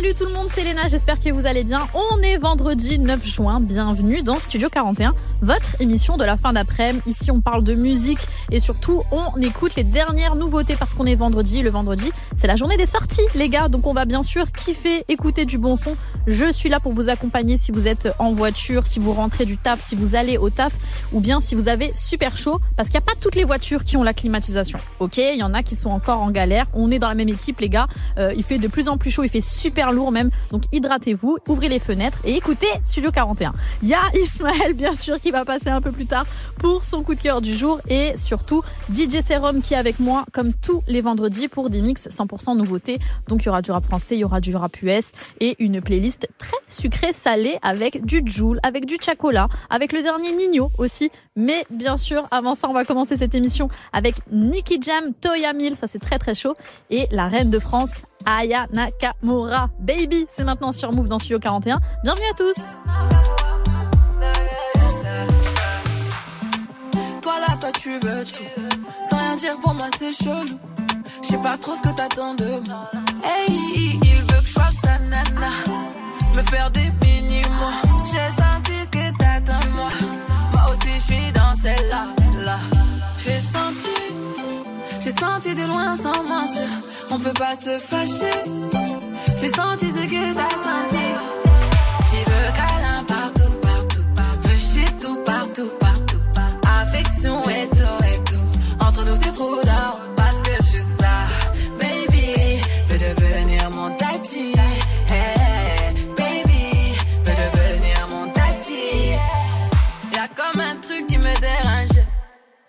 Salut tout le monde, c'est Léna, j'espère que vous allez bien. On est vendredi 9 juin, bienvenue dans Studio 41, votre émission de la fin d'après-midi. Ici on parle de musique et surtout on écoute les dernières nouveautés parce qu'on est vendredi. Le vendredi c'est la journée des sorties les gars, donc on va bien sûr kiffer, écouter du bon son. Je suis là pour vous accompagner si vous êtes en voiture, si vous rentrez du taf, si vous allez au taf ou bien si vous avez super chaud parce qu'il n'y a pas toutes les voitures qui ont la climatisation. Ok, il y en a qui sont encore en galère. On est dans la même équipe les gars. Euh, il fait de plus en plus chaud, il fait super lourd même. Donc hydratez-vous, ouvrez les fenêtres et écoutez Studio 41. Il y a Ismaël bien sûr qui va passer un peu plus tard pour son coup de cœur du jour et surtout DJ Serum qui est avec moi comme tous les vendredis pour des mix 100% nouveautés. Donc il y aura du rap français, il y aura du rap US et une playlist très sucrée salée avec du Joule, avec du Chacola, avec le dernier Nino aussi. Mais bien sûr, avant ça, on va commencer cette émission avec Nicky Jam, Toya Mill, ça c'est très très chaud, et la reine de France, Aya Nakamura. Baby, c'est maintenant sur Move dans Studio 41. Bienvenue à tous. Toi là, toi tu veux tout. Sans rien dire pour moi, c'est chelou. Je sais pas trop ce que t'attends de moi. Hey, il veut que je fasse sa nana. Me faire des mini-mois. J'ai senti ce que je suis dans celle-là. Là. J'ai senti. J'ai senti de loin sans mentir. On peut pas se fâcher. J'ai senti ce que t'as senti. Il veut câlin partout, partout. Veut chier tout, partout, partout. Affection et tout, et tout. Entre nous, c'est trop d'or.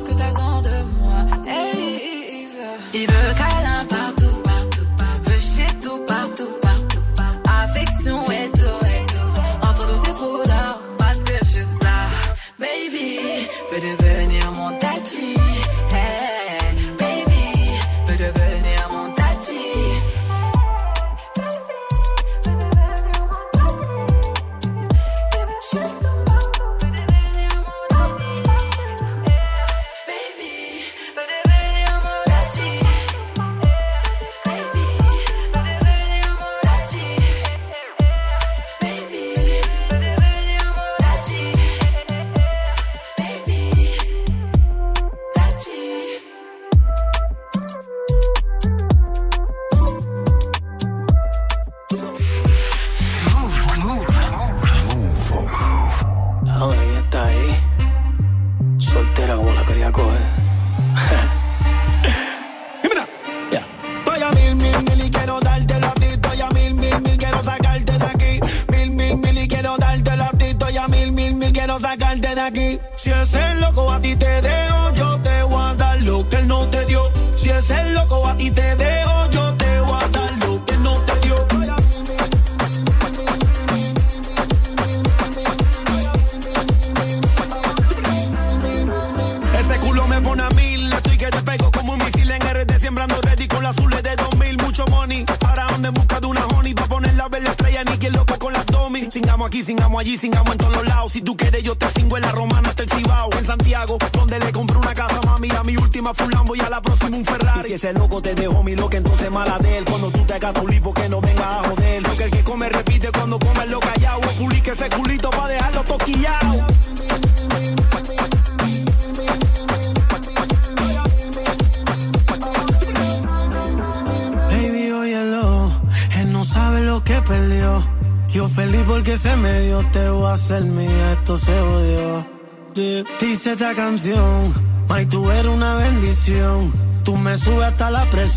ce que t'attends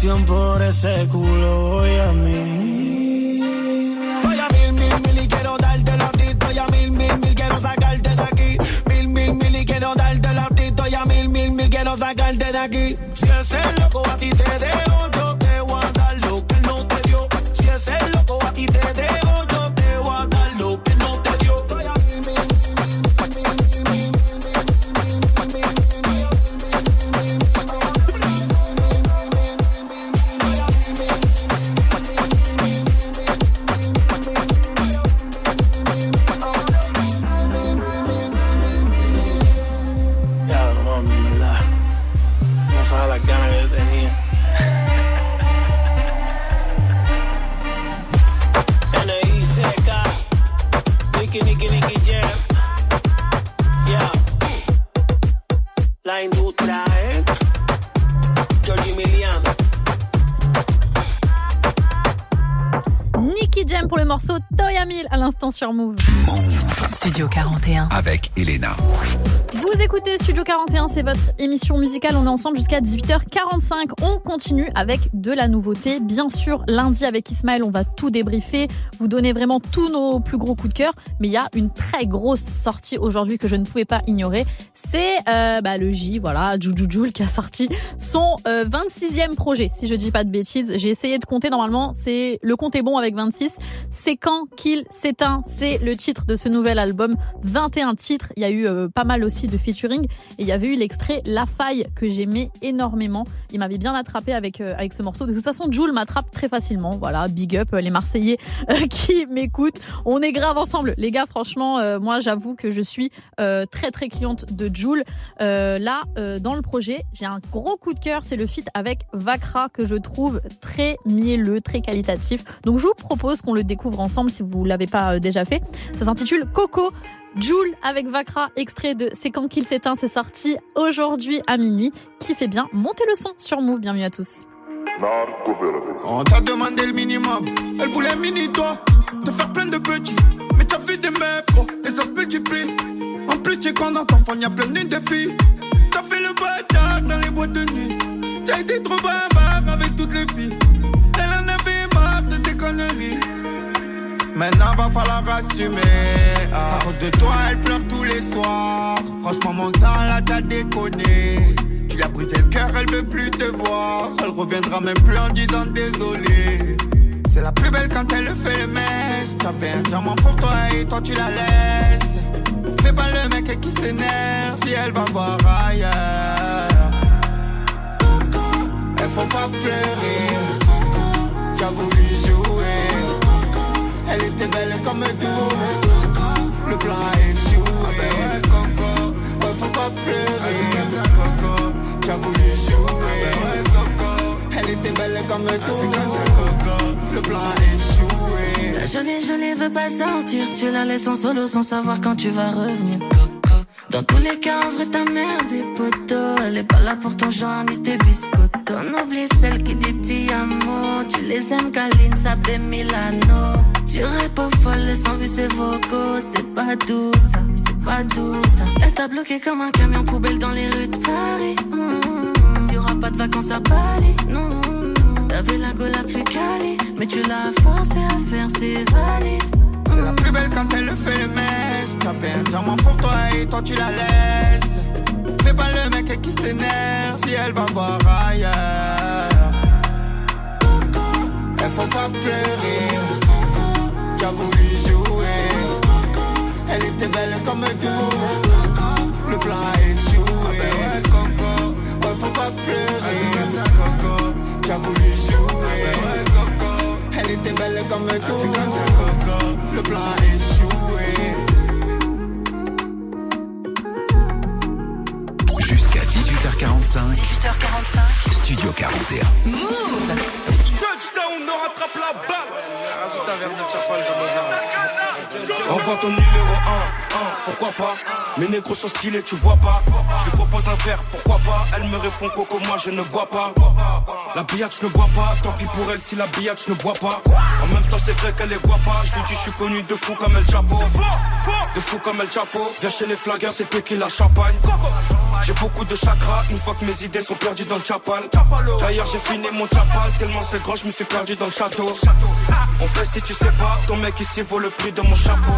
por ese culo, voy a mí. Voy a mil, mil, mil y quiero darte la ti. Voy a mil, mil, mil, quiero sacarte de aquí. Mil, mil, mil y quiero darte la ti. Voy a mil, mil, mil, quiero sacarte de aquí. Morceau Toya Mil à l'instant sur Move. Studio 41 avec Elena. Vous écoutez Studio 41, c'est votre émission musicale. On est ensemble jusqu'à 18h45. On continue avec de la nouveauté. Bien sûr, lundi avec Ismaël, on va tout débriefer, vous donner vraiment tous nos plus gros coups de cœur. Mais il y a une très grosse sortie aujourd'hui que je ne pouvais pas ignorer. C'est euh, bah, le J, voilà, Juju qui a sorti son 26e euh, projet. Si je dis pas de bêtises, j'ai essayé de compter. Normalement, c'est le compte est bon avec 26. C'est quand qu'il s'éteint. C'est le titre de ce nouvel album. 21 titres. Il y a eu euh, pas mal aussi de featuring. Et il y avait eu l'extrait La Faille que j'aimais énormément. Il m'avait bien attrapé avec, euh, avec ce morceau. De toute façon, Jules m'attrape très facilement. Voilà, big up euh, les Marseillais qui m'écoutent. On est grave ensemble. Les gars, franchement, moi j'avoue que je suis très très cliente de Jules. là, dans le projet, j'ai un gros coup de cœur. C'est le feat avec Vakra que je trouve très mielleux, très qualitatif. Donc je vous propose qu'on le découvre ensemble si vous l'avez pas déjà fait. Ça s'intitule Coco. Joule avec Vakra, extrait de C'est quand qu'il s'éteint, c'est sorti aujourd'hui à minuit. Qui fait bien monter le son sur Move. Bienvenue à tous. On t'a demandé le minimum, elle voulait mini toi, te faire plein de petits, mais t'as vu des meufs gros, et ça se multiplie. En plus tu quand dans ton fond y'a plein de filles, t'as fait le bâtard dans les boîtes de nuit, t'as été trop bavard Maintenant va falloir assumer. À cause de toi, elle pleure tous les soirs. Franchement, mon sang là t'as déconné. Tu lui as brisé le cœur, elle veut plus te voir. Elle reviendra même plus en disant désolé. C'est la plus belle quand elle fait le mèche. T'as fait un diamant pour toi et toi tu la laisses. Fais pas le mec qui s'énerve si elle va voir ailleurs. Elle faut pas pleurer. T'as voulu jouer. Elle était belle comme tout. Le plan a échoué. Ouais, faut pas pleurer. Tu as voulu jouer. Elle était belle comme tout. Le plan a échoué. Ta jolie, jolie veut pas sortir. Tu la laisses en solo sans savoir quand tu vas revenir. Dans tous les cas, en vrai, ta mère des potos. Elle est pas là pour ton genre ni tes biscottos. On oublie celle qui dit ti amo. Tu les aimes, Galine, ça Milano. J'irai pas folle sans vu ses vocaux. C'est pas doux ça, c'est pas doux ça. Elle t'a bloqué comme un camion poubelle dans les rues de Paris. Mmh, Y'aura pas de vacances à Bali, non. T'avais la gueule la plus quali, mais tu l'as forcé à faire ses valises. C'est la plus belle quand elle le fait le mèche. T'as fait un diamant pour toi et toi tu la laisses. Fais pas le mec qui s'énerve si elle va voir ailleurs. Elle faut pas pleurer a voulu jouer. Elle était belle comme tout. Le plan a échoué. Ouais, faut pas pleurer. Tu as voulu jouer. Elle était belle comme tout. Le plan a échoué. Jusqu'à 10 18h45. 18h45. Studio 41. Move Touchdown, on rattrape la balle. Rajoute un verre de chapal, Envoie ton numéro 1, 1, pourquoi pas? Mes négros sont stylés, tu vois pas. Je lui propose un verre, pourquoi pas? Elle me répond coco, moi je ne bois pas. La billette, je ne bois pas Tant pis pour elle si la billette, je ne bois pas. En même temps c'est vrai qu'elle est boit pas. Je lui dis je suis connu de fou comme El Chapo. De fou comme El Chapo. Viens chez les flaggers, c'est qui la champagne j'ai beaucoup de chakras, une fois que mes idées sont perdues dans le chapal. D'ailleurs, j'ai fini mon chapal, tellement c'est grand, je me suis perdu dans le château. On paie si tu sais pas, ton mec ici vaut le prix de mon chapeau.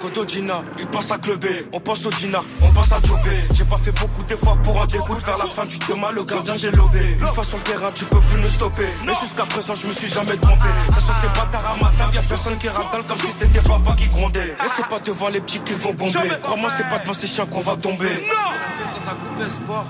Kodo Gina, il pense à cluber, on pense au Gina, on pense à Jobé. J'ai pas fait beaucoup d'efforts pour en découdre, vers la fin te mal, le gardien j'ai lobé. Une fois sur le terrain, tu peux plus nous stopper. Mais jusqu'à présent, je me suis jamais trompé. Ça se c'est bâtard à ma table, y'a personne qui ratale comme si c'était papa qui grondait. Et c'est pas devant les petits qu'ils vont bomber. Crois-moi, c'est pas devant ces chiens qu'on va tomber. Dans un coupé sport,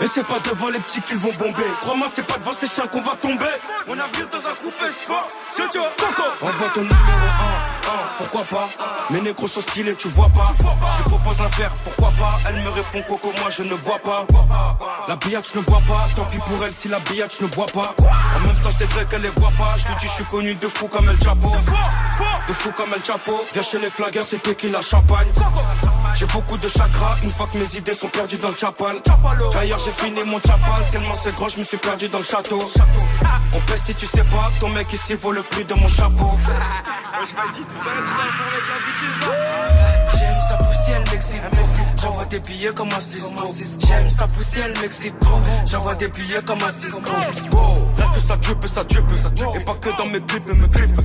et c'est pas devant les petits qu'ils vont bomber. Crois-moi, c'est pas devant ces chiens qu'on va tomber. On a vu dans un coupé sport. Coco. Envoie ton numéro 1, 1, pourquoi pas? Mes négros sont stylés, tu vois pas. Je lui propose un verre, pourquoi pas? Elle me répond Coco, moi je ne bois pas. La billette, je ne bois pas. Tant pis pour elle si la billette, je ne bois pas. En même temps, c'est vrai qu'elle est boit pas. Je lui dis, je suis connu de fou comme El Chapo. De fou comme El Chapo. Viens chez les flaggers, c'est qui la champagne. J'ai beaucoup de chakras, une fois que mes idées sont perdues dans le chapal. D'ailleurs, j'ai fini mon chapal, tellement c'est grand, je me suis perdu dans le château. On pèse si tu sais pas, ton mec ici vaut le prix de mon chapeau. J'aime sa poussière, elle m'excite J'envoie des billets comme un Cisco. J'aime sa poussière, elle m'excite J'envoie des billets comme un Cisco. Là que ça drip, ça drip. Et pas que dans mes clips, mais mes clips.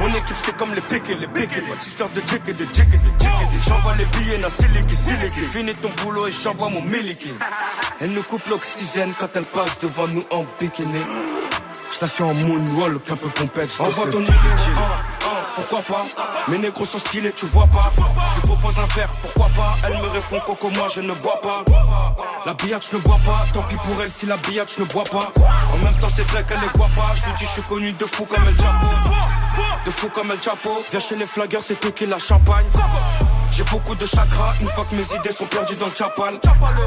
Mon équipe, c'est comme les piques, les piques. Histoire de jick et de jick et de. J'envoie les billets, na siliki, siliki. Finis ton boulot et j'envoie mon miliki. Elle nous coupe l'oxygène quand elle passe devant nous en bikini. Station en moonwalk, un peu pompette. Envoie ton numéro 1, pourquoi pas? Mes négros sont stylés, tu vois pas. Je lui propose un verre, pourquoi pas? Elle me répond coco, moi je ne bois pas. La billette, je ne bois pas. Tant pis pour elle si la billette, je ne bois pas. En même temps c'est vrai qu'elle ne boit pas. Je lui dis je suis connu de fou comme El Chapo De fou comme El Chapo Viens chez les flaggers, c'est tout qui la champagne j'ai beaucoup de chakras, une fois que mes idées sont perdues dans le chapal.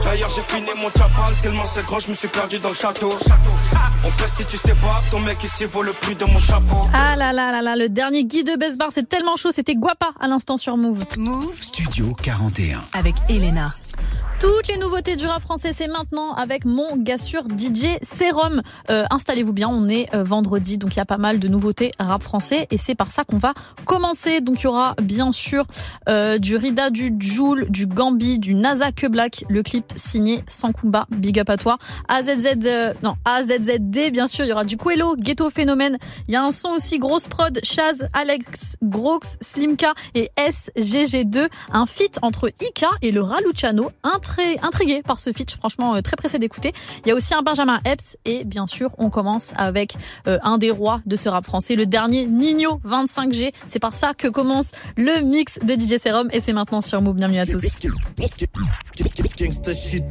D'ailleurs, j'ai fini mon chapal, tellement c'est grand, je me suis perdu dans le château. On peut si tu sais pas, ton mec ici vaut le prix de mon chapeau. Ah là là là là, le dernier guide de Best Bar, c'est tellement chaud, c'était Guapa à l'instant sur Move. Move Studio 41. avec Elena. Toutes les nouveautés du rap français, c'est maintenant avec mon gars DJ Serum. Euh, Installez-vous bien, on est euh, vendredi, donc il y a pas mal de nouveautés rap français et c'est par ça qu'on va commencer. Donc il y aura bien sûr euh, du Rida, du Joule, du Gambi, du Nasa Que Black, le clip signé Sankumba, Big Up à toi. AZZ, euh, non, AZZD, bien sûr, il y aura du Quello, Ghetto Phénomène. Il y a un son aussi, grosse prod, Chaz, Alex, Grox, Slimka et SGG2. Un feat entre Ika et le Raluciano. Très intrigué par ce feat, franchement euh, très pressé d'écouter. Il y a aussi un Benjamin Epps et bien sûr on commence avec euh, un des rois de ce rap français, le dernier Nino 25G. C'est par ça que commence le mix de DJ Serum et c'est maintenant sur Move. Bienvenue à tous. Gangsta shit.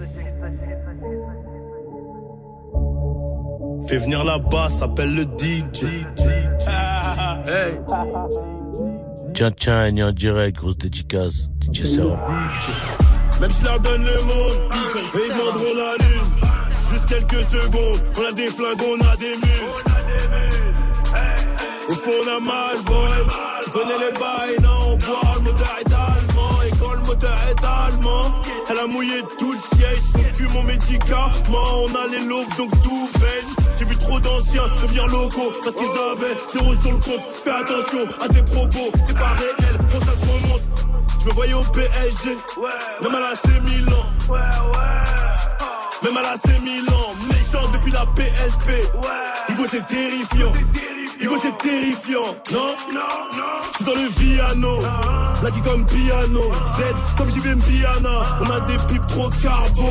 Fais venir la basse, s'appelle le DJ. Tiens, tiens, elle est en direct, grosse dédicace. DJ Serum. Même si leur donne le monde, mais ils demanderont la lune. Juste quelques secondes, on a des flingues, on a des mules. Au fond, on a mal, boy. Tu connais les bails, non, on boit, le moteur est allemand. Et quand le moteur est allemand, elle a mouillé tout le siège. Son cul, mon médicament. On a les loaves, donc tout baigne. J'ai vu trop d'anciens devenir locaux parce qu'ils avaient zéro sur le compte. Fais attention à tes propos, t'es pas réel, pour ça te remonte. Je me voyais au PSG, même à la C Milan. Même à la C Milan, méchant depuis la PSP. Hugo c'est terrifiant. Hugo c'est terrifiant, non? Je suis dans le Viano, Lucky comme piano, Z comme JB Piana. On a des pipes trop carbo,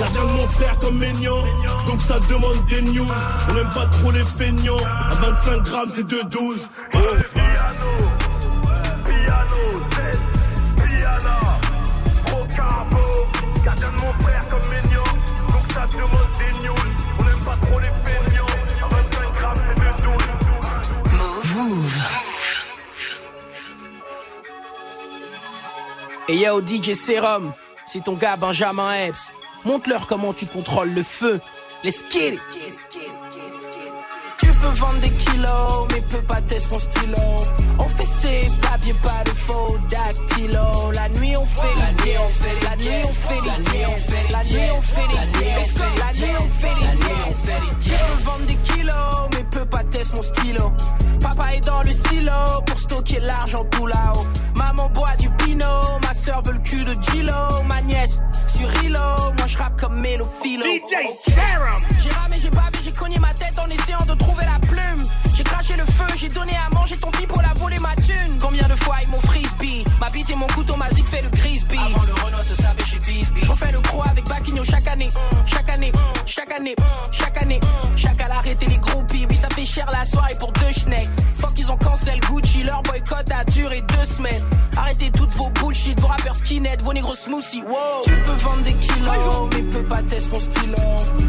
gardien de mon frère comme Maignan. Donc ça demande des news. On n'aime pas trop les feignants. À 25 grammes c'est 2,12. Oh. Et yo, DJ Serum, c'est ton gars Benjamin Epps. Montre-leur comment tu contrôles le feu. Les skills. Tu peux vendre des kilos, mais peux pas tester mon stylo. On fait ses papiers, pas de faux dactylo. La nuit on fait la nuit, on fait la nuit, on fait la nuit, on fait la nuit on fait les nuits. Tu peux vendre des kilos, mais peux pas tester mon stylo. Papa est dans le silo pour stocker l'argent tout là-haut. Maman boit du pinot, ma soeur veut le cul de Gilo, ma nièce sur Hilo, moi je rappe comme Melo Philo. DJ Serum. J'ai ramé, j'ai bavé, j'ai cogné ma tête en essayant de trouver la plume. J'ai craché le feu, j'ai donné à manger ton pipeau, la volé ma thune. Combien de fois ils m'ont frisbee? Ma bite et mon couteau magique fait le crispy. Avant le Renault se savait chez Bisbee. On fait le croix avec Baquigno chaque année, chaque année, chaque année, chaque année. Chaque à l'arrêter les groupies, oui ça fait cher la soirée pour deux schnecks. Fuck ils ont cancel Gucci, leur boycott a duré deux semaines. Arrêtez toutes vos bullshit, vos rappeurs skinhead, vos négros smoothies, wow. Tu peux vendre des kilos, mais peux pas tester mon stylo.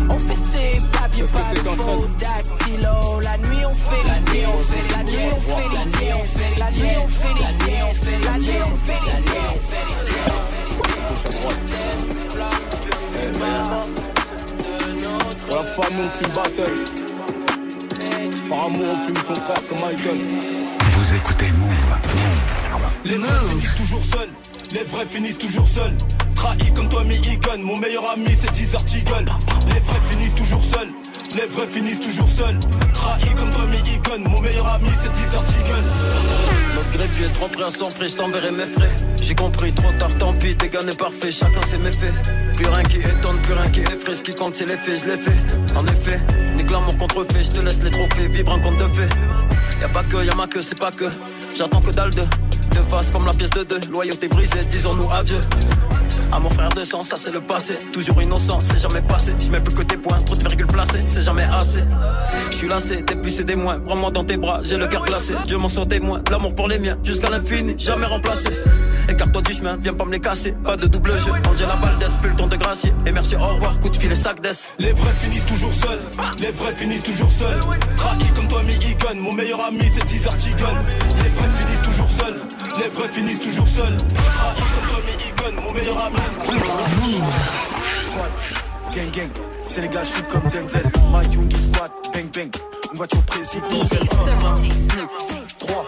On fait ses papiers, pas de faux dactylo. La nuit on fait la nuit, on fait la nuit, on fait la nuit, on fait la nuit, on fait la nuit, on fait la nuit, on fait la nuit, on fait Pour la famille, on fume battle. Par amour, on fume son frère comme Michael. Vous écoutez Move. Les finissent toujours seuls. Les vrais finissent toujours seuls. Trahi comme toi, Egan. Mon meilleur ami, c'est Teaser Tiggle. Les vrais finissent toujours seuls. Les vrais finissent toujours seuls. Trahi comme toi, Egan. Mon meilleur ami, c'est Teaser Tiggle. Notre greffier est trop près à son prix, je t'enverrai mes frais. J'ai compris trop tard, tant pis, tes gars n'est parfait, chacun ses méfaits. Plus rien qui étonne, plus rien qui effraie, ce qui compte c'est les faits, je l'ai fait. En effet, ni glamour contrefait, je te laisse les trophées, vivre un conte de fait. Y'a pas que, y'a ma que, c'est pas que. J'attends que dalle de face comme la pièce de deux. Loyauté brisée, disons-nous adieu. À mon frère de sang, ça c'est le passé. Toujours innocent, c'est jamais passé. Je mets plus que tes points, trop de virgules placées, c'est jamais assez. Je suis lassé, des plus et des moins. Prends-moi dans tes bras, j'ai le cœur glacé. Dieu m'en sort témoin, l'amour pour les miens, jusqu'à l'infini, jamais remplacé. Écarte-toi du chemin, viens pas me les casser. Pas de double jeu, Angela Valdez, plus le ton de gracier. Et merci, au revoir, coup de fil et sac d'ess. Les vrais finissent toujours seuls. Les vrais finissent toujours seuls. Trahi comme toi, Egan. Mon meilleur ami, c'est Tiggle. Les vrais finissent toujours seuls. Les vrais finissent toujours seuls. Trahi comme. Mon meilleur ami. Squad, gang gang, Sénégal shoot comme Denzel. My Youngi squad, bang bang. Une voiture présidentielle. 3,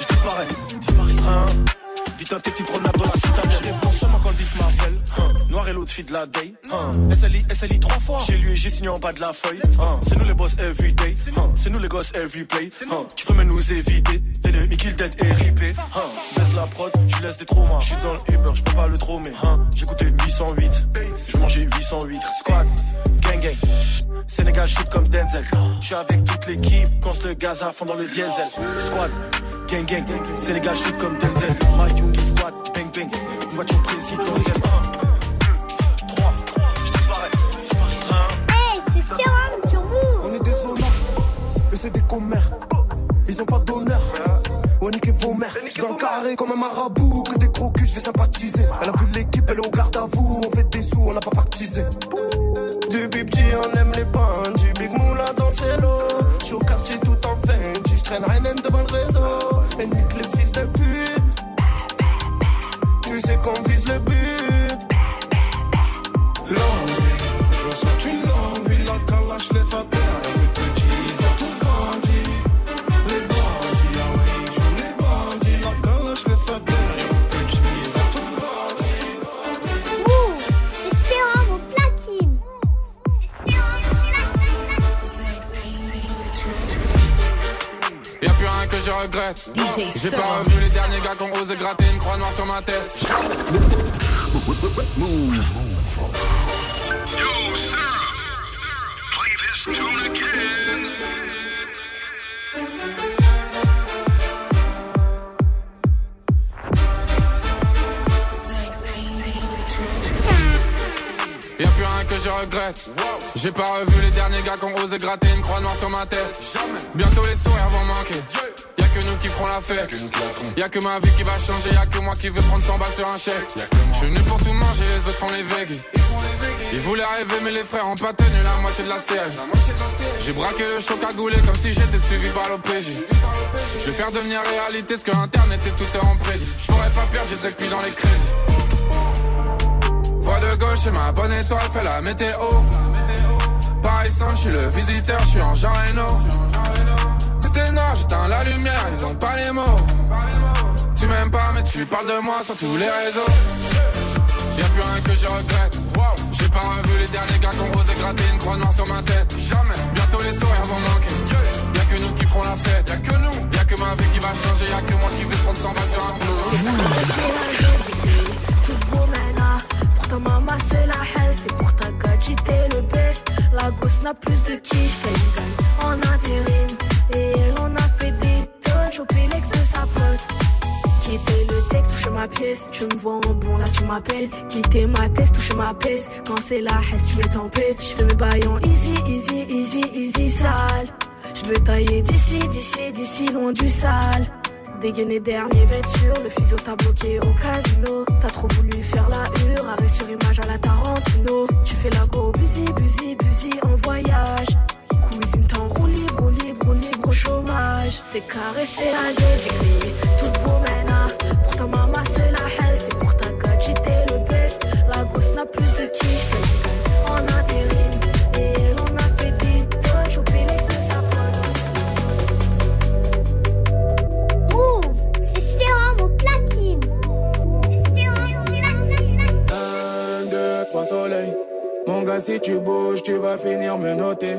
je disparais. 1, vite un tes petites promenades dans la citadelle. L'autre fille de la day. Hein. SLI, SLI trois fois. J'ai lu et j'ai signé en bas de la feuille. Hein. C'est nous les boss everyday. Hein. C'est nous les gosses every play. Hein. Tu veux même nous éviter? L'ennemi kill dead et ripé. Hein. Je laisse la prod, je laisse des traumas. Je suis dans le Uber, je peux pas le dromer. Hein. Coûté 808. Je mangeais 808. Squad, gang gang. Sénégal shoot comme Denzel. Je suis avec toute l'équipe. Quand le gaz à fond dans le diesel. Squad, gang gang. Sénégal shoot comme Denzel. My Youngi squad, bang bang. Une voiture présidentielle. Mères. J'suis dans le carré comme un marabout. Que des gros culs, j'vais sympathiser. Elle a vu l'équipe, elle est au garde à vous. On fait des sous, on n'a pas pactisé. Depuis petit, on aime les bandits. Big Moula dans ses lots. J'suis au quartier tout en fait. J'traîne Rainen devant le réseau. Je regrette. J'ai pas revu les derniers gars qui ont osé gratter une croix noire sur ma tête. Je regrette. J'ai pas revu les derniers gars qui ont osé gratter une croix noire sur ma tête. Bientôt les sourires vont manquer. Y'a que nous qui ferons la fête. Y'a que ma vie qui va changer. Y'a que moi qui veux prendre 100 balles sur un chèque. Je suis venu pour tout manger, les autres font les veggies. Ils voulaient rêver, mais les frères ont pas tenu la moitié de la série. J'ai braqué le choc à gouler comme si j'étais suivi par l'OPJ. Je vais faire devenir réalité ce que internet et tout est en prédit. Je pourrais pas perdre, j'ai des cuits dans les crédits. Chez ma bonne étoile, fais la météo. Paris je suis le visiteur, je suis en Jean Reno. Est noir, j'éteins la lumière, ils ont pas les mots. Tu m'aimes pas, mais tu parles de moi sur tous les réseaux. Y'a plus rien que je regrette. J'ai pas revu les derniers gars qui ont osé gratter une croix noire sur ma tête. Jamais. Bientôt les sourires vont manquer. Y'a que nous qui ferons la fête. Y'a que nous. Y'a que ma vie qui va changer. Y'a que moi qui vais prendre 100 balles sur un Toutes c'est la haine. C'est pour ta gadget, t'es le best. La gosse n'a plus de. Elle gagne en intérim. Et elle en a fait des tonnes. Choper l'ex de sa pote. Quitter le texte, toucher ma pièce. Tu me vois en bon, là tu m'appelles. Quitter ma tête, toucher ma pièce. Quand c'est la haine, tu mets en paix. Je fais mes bails en easy, easy, easy, easy, sale. Je veux tailler d'ici, d'ici, d'ici, loin du sale. Dégainé dernier vêture, le physio t'a bloqué au casino. T'as trop voulu faire la hure, arrêt sur image à la Tarantino. Tu fais la go, busy, busy, busy en voyage. Cuisine t'en roue libre, roue libre, au chômage. C'est carré, c'est j'ai toutes vos menaces. Pour ta maman, Mon gars, si tu bouges, tu vas finir me noter.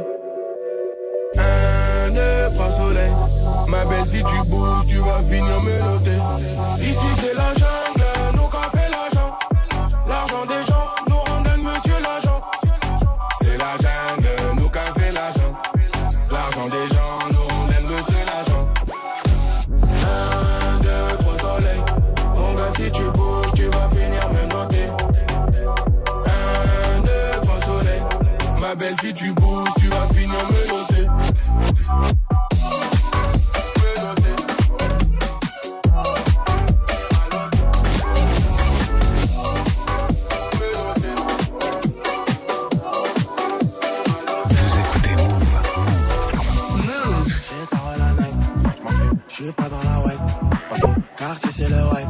Un, deux, trois soleils. Ma belle, si tu bouges, tu vas finir me noter. Ici, c'est la jungle, Ma belle, si tu bouges, tu vas finir me noter. Me noter. Vous écoutez Move. J'ai pas la night, j'm'en fume, j'suis pas dans la way. Passe au quartier, c'est le way.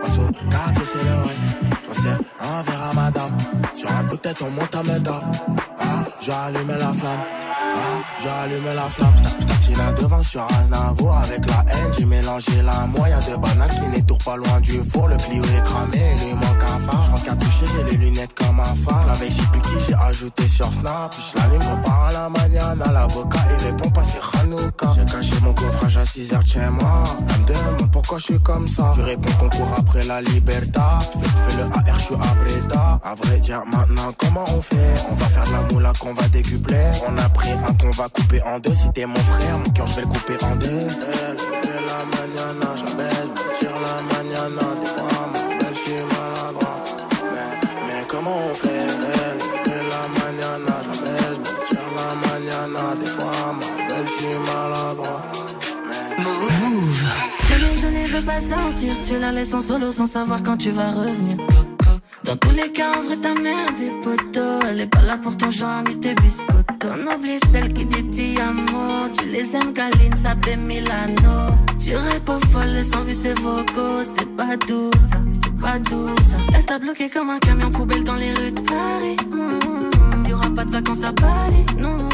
Passe au quartier, c'est le way. J'en sais un verre à madame. Sur un coup de tête, on monte à méda. J'ai allumé la flamme. J'ai allumé la flamme. J'tartine là devant sur Aznavour avec la haine. J'ai mélangé la moya de banane qui n'étourent pas loin du four. Le Clio est cramé, il lui manque un phare. J'rentre capuché, j'ai les lunettes comme un phare. La veille, j'ai qui, j'ai ajouté sur Snap. Je repars à la maniana. L'avocat, il répond pas, c'est Hanouka. J'ai caché mon coffrage à 6 heures chez moi. Elle me pourquoi je suis comme ça. Je réponds qu'on court après la liberta. Fais, fais le AR, je suis à Breda. À vrai dire, maintenant, comment on fait? On va faire de la moula qu'on va décupler. On a pris un qu'on va couper en deux. Si t'es mon frère, mon cœur, je vais le couper en deux. Elle fait la maniana, j'abaisse, me tire la maniana. Des fois, ma belle, je suis maladroit. Mais, mais comment on fait? Elle fait la maniana, j'abaisse, me tire la maniana. Des fois, ma belle, je suis maladroit. Move. Je ne veux pas sortir, tu la laisses en solo sans savoir quand tu vas revenir. Dans tous les cas, en vrai, ta mère des potos. Elle est pas là pour ton genre ni tes biscottos. On oublie celle qui dit ti amo. Tu les aimes, Galine, paie Milano. Tu réponds folle sans vu ses vocaux. C'est pas doux, ça, c'est pas doux, ça. Elle t'a bloqué comme un camion poubelle dans les rues de Paris. Mm, Y'aura pas de vacances à Bali, non.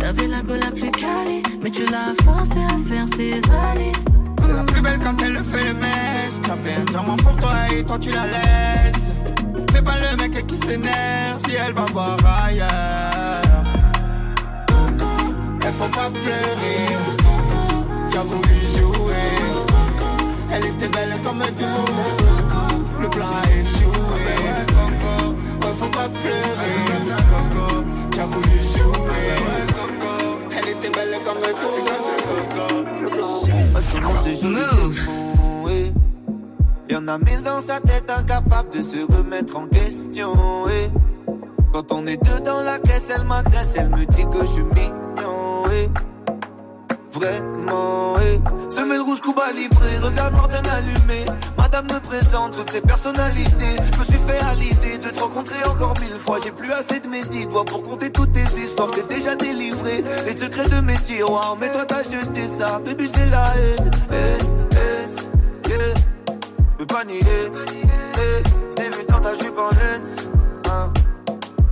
T'avais la gueule la plus calée, mais tu l'as forcé à faire ses valises. C'est la plus belle quand elle le fait le mèche. T'as fait un diamant pour toi et toi tu la laisses. Fais pas le mec qui s'énerve si elle va voir ailleurs. Elle faut pas pleurer. Tu as voulu jouer. Elle était belle comme tout. Le plan a échoué. Ouais, faut pas pleurer. Tu as voulu était belle comme tout. Move. Y'en a mille dans sa tête, incapable de se remettre en question. Quand on est deux dans la caisse, elle m'agresse, elle me dit que je suis mignon. Vraiment, eh. Semelle rouge, Cuba libre, regarde noir bien allumé. Madame me présente toutes ses personnalités. Je me suis fait à l'idée de te rencontrer encore mille fois. J'ai plus assez de mes dix doigts pour compter toutes tes histoires. T'es déjà délivré les secrets de mes tiroirs. Mais toi, t'as jeté ça, baby, c'est la haine. Eh, eh, eh. Je peux pas nier, vu dans ta jupe en laine. hein.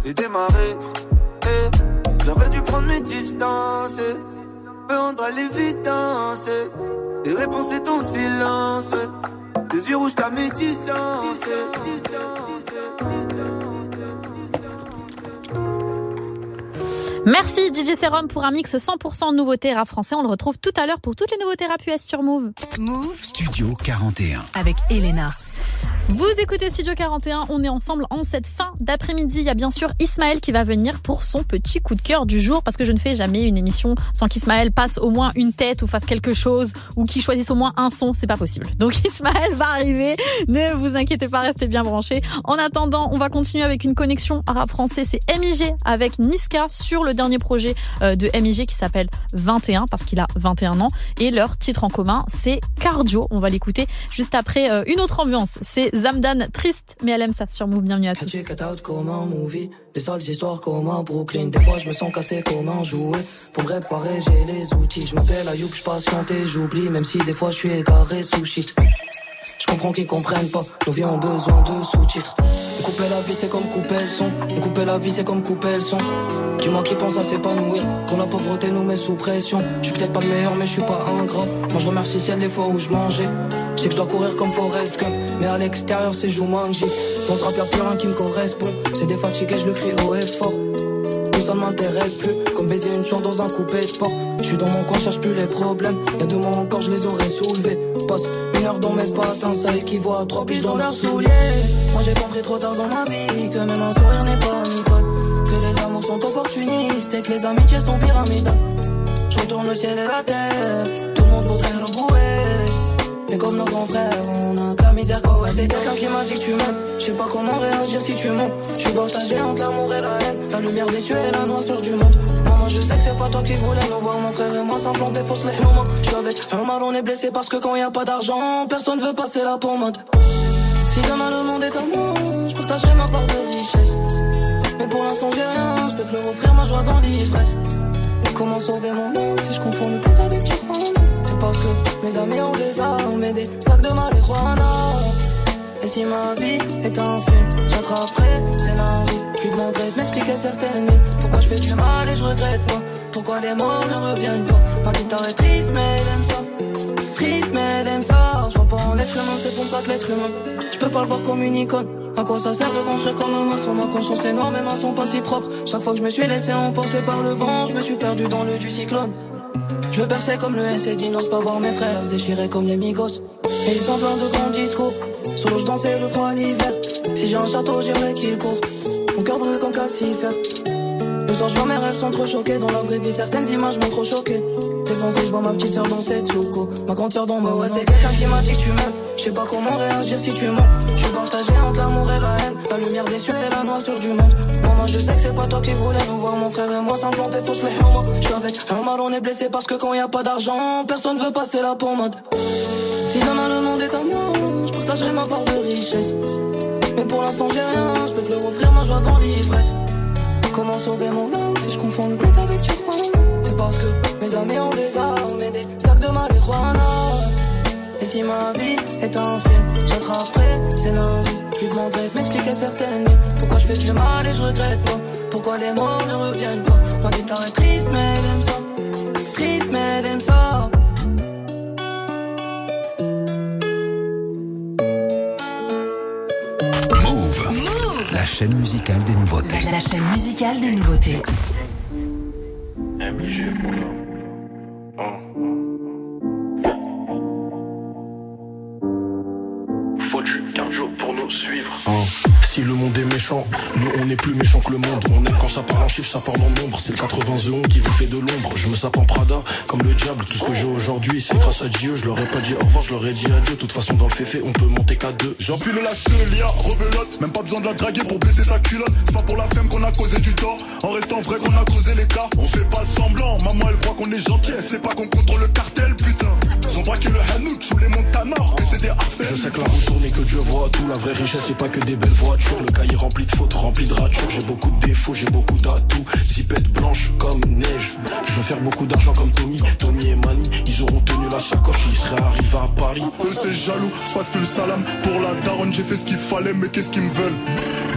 j'ai démarré. J'aurais dû prendre mes distances. Doit l'évidence. Les réponses c'est ton silence. Tes yeux rouges, ta médisance. Merci DJ Serum pour un mix 100% nouveauté rap français. On le retrouve tout à l'heure pour toutes les nouveautés rap US sur Move. Move Studio 41 avec Elena. Vous écoutez Studio 41, on est ensemble en cette fin d'après-midi. Il y a bien sûr Ismaël qui va venir pour son petit coup de cœur du jour parce que je ne fais jamais une émission sans qu'Ismaël passe au moins une tête ou fasse quelque chose ou qu'il choisisse au moins un son, c'est pas possible. Donc Ismaël va arriver, ne vous inquiétez pas, restez bien branchés. En attendant, on va continuer avec une connexion arabe français, c'est MIG avec Niska sur le dernier projet euh, de MIG qui s'appelle 21 parce qu'il a 21 ans et leur titre en commun c'est Cardio. On va l'écouter juste après euh, une autre ambiance. Zamdan triste, mais elle aime ça sur Move. Bienvenue à tous. comme un movie, des sales histoires comme un Brooklyn? Des fois, je me sens cassé comme un jouet. Pour me réparer, j'ai les outils. Je m'appelle Ayoub, je patiente et j'oublie, même si des fois je suis égaré sous shit. Je comprends qu'ils comprennent pas, nos vies ont besoin de sous-titres. Couper la vie, c'est comme couper le son. Couper la vie, c'est comme couper le son. Dis-moi qui pense à s'épanouir quand la pauvreté nous met sous pression. Je suis peut-être pas le meilleur, mais je suis pas ingrat. Moi, je remercie ciel les fois où je mangeais. Je sais que je dois courir comme Forrest Gump, mais à l'extérieur, c'est Jumanji. Dans y'a plus rien qui me correspond. C'est défatigué, je le crie haut et fort. Tout ça ne m'intéresse plus, comme baiser une chance dans un coupé sport. Je suis dans mon coin, cherche plus les problèmes. Y'a deux mois encore, je les aurais soulevés. Passe une heure dans mes patins, ça équivaut à trois piges dans leurs souliers. Moi j'ai compris trop tard dans ma vie que même un sourire n'est pas amical. Que les amours sont opportunistes et que les amitiés sont pyramidales. Je retourne le ciel et la terre, tout le monde voudrait rebouer. Mais comme nos grands frères, on a C'est quelqu'un qui m'a dit que tu m'aimes. Je sais pas comment réagir si tu mens. Je suis partagé entre l'amour et la haine. La lumière des cieux et la noirceur du monde. Maman je sais que c'est pas toi qui voulais nous voir. Mon frère et moi s'implanter fausse les humains Je avec un mal on est blessé parce que quand y a pas d'argent Personne veut passer la pommade. Si demain le monde est à moi Je partagerai ma part de richesse. Mais pour l'instant j'ai rien. Je peux plus offrir ma joie dans l'ivresse. Comment sauver mon âme si je confonds le pète avec C'est parce que mes amis ont des armes et des sacs de marijuana. Si ma vie est un film, j'attraperai scénariste. Tu demanderais de m'expliquer certaines nuits. Pourquoi je fais du mal et je regrette pas? Pourquoi les morts ne reviennent pas? Ma guitare est triste, mais elle aime ça. Triste, mais elle aime ça. Je pas en l'être humain, c'est pour ça que l'être humain. Je peux pas le voir comme une icône. À quoi ça sert de construire comme un maçon? Ma conscience est noire, mes mains sont pas si propres. Chaque fois que je me suis laissé emporter par le vent, je me suis perdu dans le du cyclone. Je veux percer comme le S et dit n'ose pas voir mes frères se déchirer comme les migos. Et ils sont pleins de grands discours. Solo je dansais le froid l'hiver. Si j'ai un château, j'aimerais qu'il court. Mon cœur brûle comme calcifère. Le soir, je vois mes rêves sont trop choqués. Dans la vraie vie, certaines images m'ont trop choqué. Défoncé, je vois ma petite soeur dans cette souko. Ma grande soeur dans ma ouais, c'est quelqu'un qui m'a dit que tu m'aimes. Je sais pas comment réagir si tu mens. Je suis partagé entre l'amour et la haine. La lumière des cieux et la noirceur du monde. Maman, je sais que c'est pas toi qui voulais nous voir. Mon frère et moi s'implanter fausse les homos. Je suis avec un mal, on est blessé parce que quand y a pas d'argent, personne veut passer la pommade. Si demain le monde est à moi, je partagerai ma part de richesse. Mais pour l'instant, j'ai rien. Je peux te leur offrir ma joie dans l'ivresse. Comment sauver mon âme si je confonds le bled avec Tijuana C'est parce que mes amis ont des armes et des sacs de marijuana. Et si ma vie est un film, j'attraperai scénariste. Tu demanderais de m'expliquer certaines nuits. Pourquoi je fais du mal et je regrette pas? Pourquoi les morts ne reviennent pas? Ma guitare est triste, mais elle aime ça. Triste, mais elle aime ça. Chaîne musicale des nouveautés. La, la chaîne musicale des nouveautés. Monde est méchant, nous on est plus méchant que le monde. On aime quand ça parle en chiffres, ça parle en nombre. C'est le 81 qui vous fait de l'ombre. Je me sape en Prada, comme le diable. Tout ce que j'ai aujourd'hui, c'est grâce à Dieu. Je leur ai pas dit au revoir, je leur ai dit adieu. De toute façon, dans le féfé, on peut monter qu'à deux. J'empile la seule, rebelote. Même pas besoin de la draguer pour baisser sa culotte. C'est pas pour la femme qu'on a causé du tort. En restant vrai qu'on a causé les cas. On fait pas semblant. Maman, elle croit qu'on est gentil. Elle sait pas qu'on contrôle le cartel, putain. Ils ont braqué le Hanout, ou les Montanors. Et c'est des harcèles. Je sais que la route tourne et que Dieu voit tout. La vraie richesse, c'est pas que des belles voitures. Cahier rempli de fautes, rempli de ratures. J'ai beaucoup de défauts, j'ai beaucoup d'atouts. Zipette blanche comme neige. Je veux faire beaucoup d'argent comme Tommy. Tommy et Mani, ils auront tenu la sacoche. Ils seraient arrivés à Paris. Eux c'est jaloux, se passe plus le salam Pour la daronne j'ai fait ce qu'il fallait mais qu'est-ce qu'ils me veulent?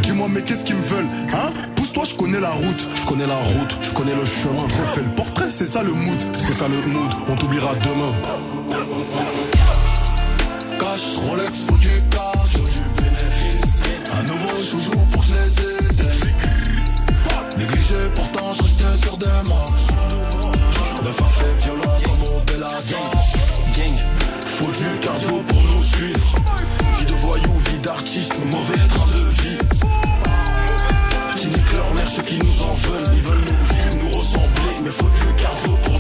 Dis-moi mais qu'est-ce qu'ils me veulent Hein? Pousse Pousse-toi, je connais la route. Je connais la route, je connais le chemin. Refais le portrait, c'est ça le mood. C'est ça le mood, on t'oubliera demain. Cash, Rolex, faut du cash. Joujou pour que je les aide. Négligé, pourtant je restais sur des marques. Le face est violent comme au Bellator. Gang, faut du cardio pour nous suivre. Vie de voyou, vie d'artiste, mauvais train de vie. Qui niquent leur mère, ceux qui nous en veulent. Ils veulent nous vivre, nous ressembler. Mais faut du cardio pour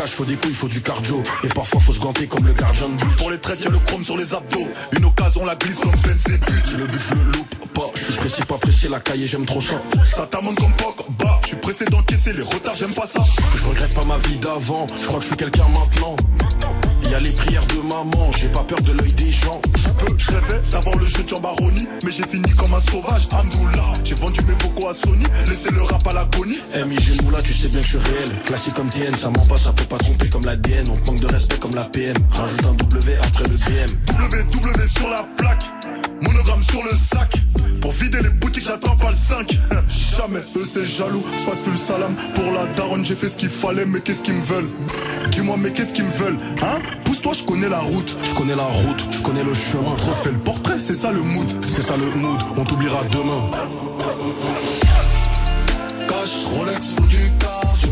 faut des couilles, faut du cardio. Et parfois, faut se ganter comme le gardien de but. Pour les traites, y'a le chrome sur les abdos. Une occasion, la glisse comme Ben c'est. Le but, je le loupe pas. Je suis précis, pas pressé, la cahier, j'aime trop ça. Ça t'amène comme poc, bah. Je suis pressé d'encaisser les retards, j'aime pas ça. Je regrette pas ma vie d'avant. Je crois que je suis quelqu'un maintenant. Y a les prières de maman, j'ai pas peur de l'œil des gens. Je rêvais d'avoir le jeu de Jambaroni, mais j'ai fini comme un sauvage. Amdoula, j'ai vendu mes vocaux à Sony, laissez le rap à l'agonie. MIG là, tu sais bien que je suis réel. Classique comme TN, ça ment pas, ça peut pas tromper comme l'ADN. On te manque de respect comme la PM. Rajoute un W après le BM. WW sur la plaque, monogramme sur le sac. Pour vider les boutiques, j'attends pas le 5. Jamais, eux c'est jaloux, se plus le salam. Pour la daronne, j'ai fait ce qu'il fallait, mais qu'est-ce qu'ils me veulent? Dis-moi, mais qu'est-ce qu'ils me veulent Hein? Pousse-toi, je connais la route. Je connais la route, je connais le chemin. Refais le portrait, c'est ça le mood. C'est ça le mood, on t'oubliera demain. Cash, Rolex, faut du cash.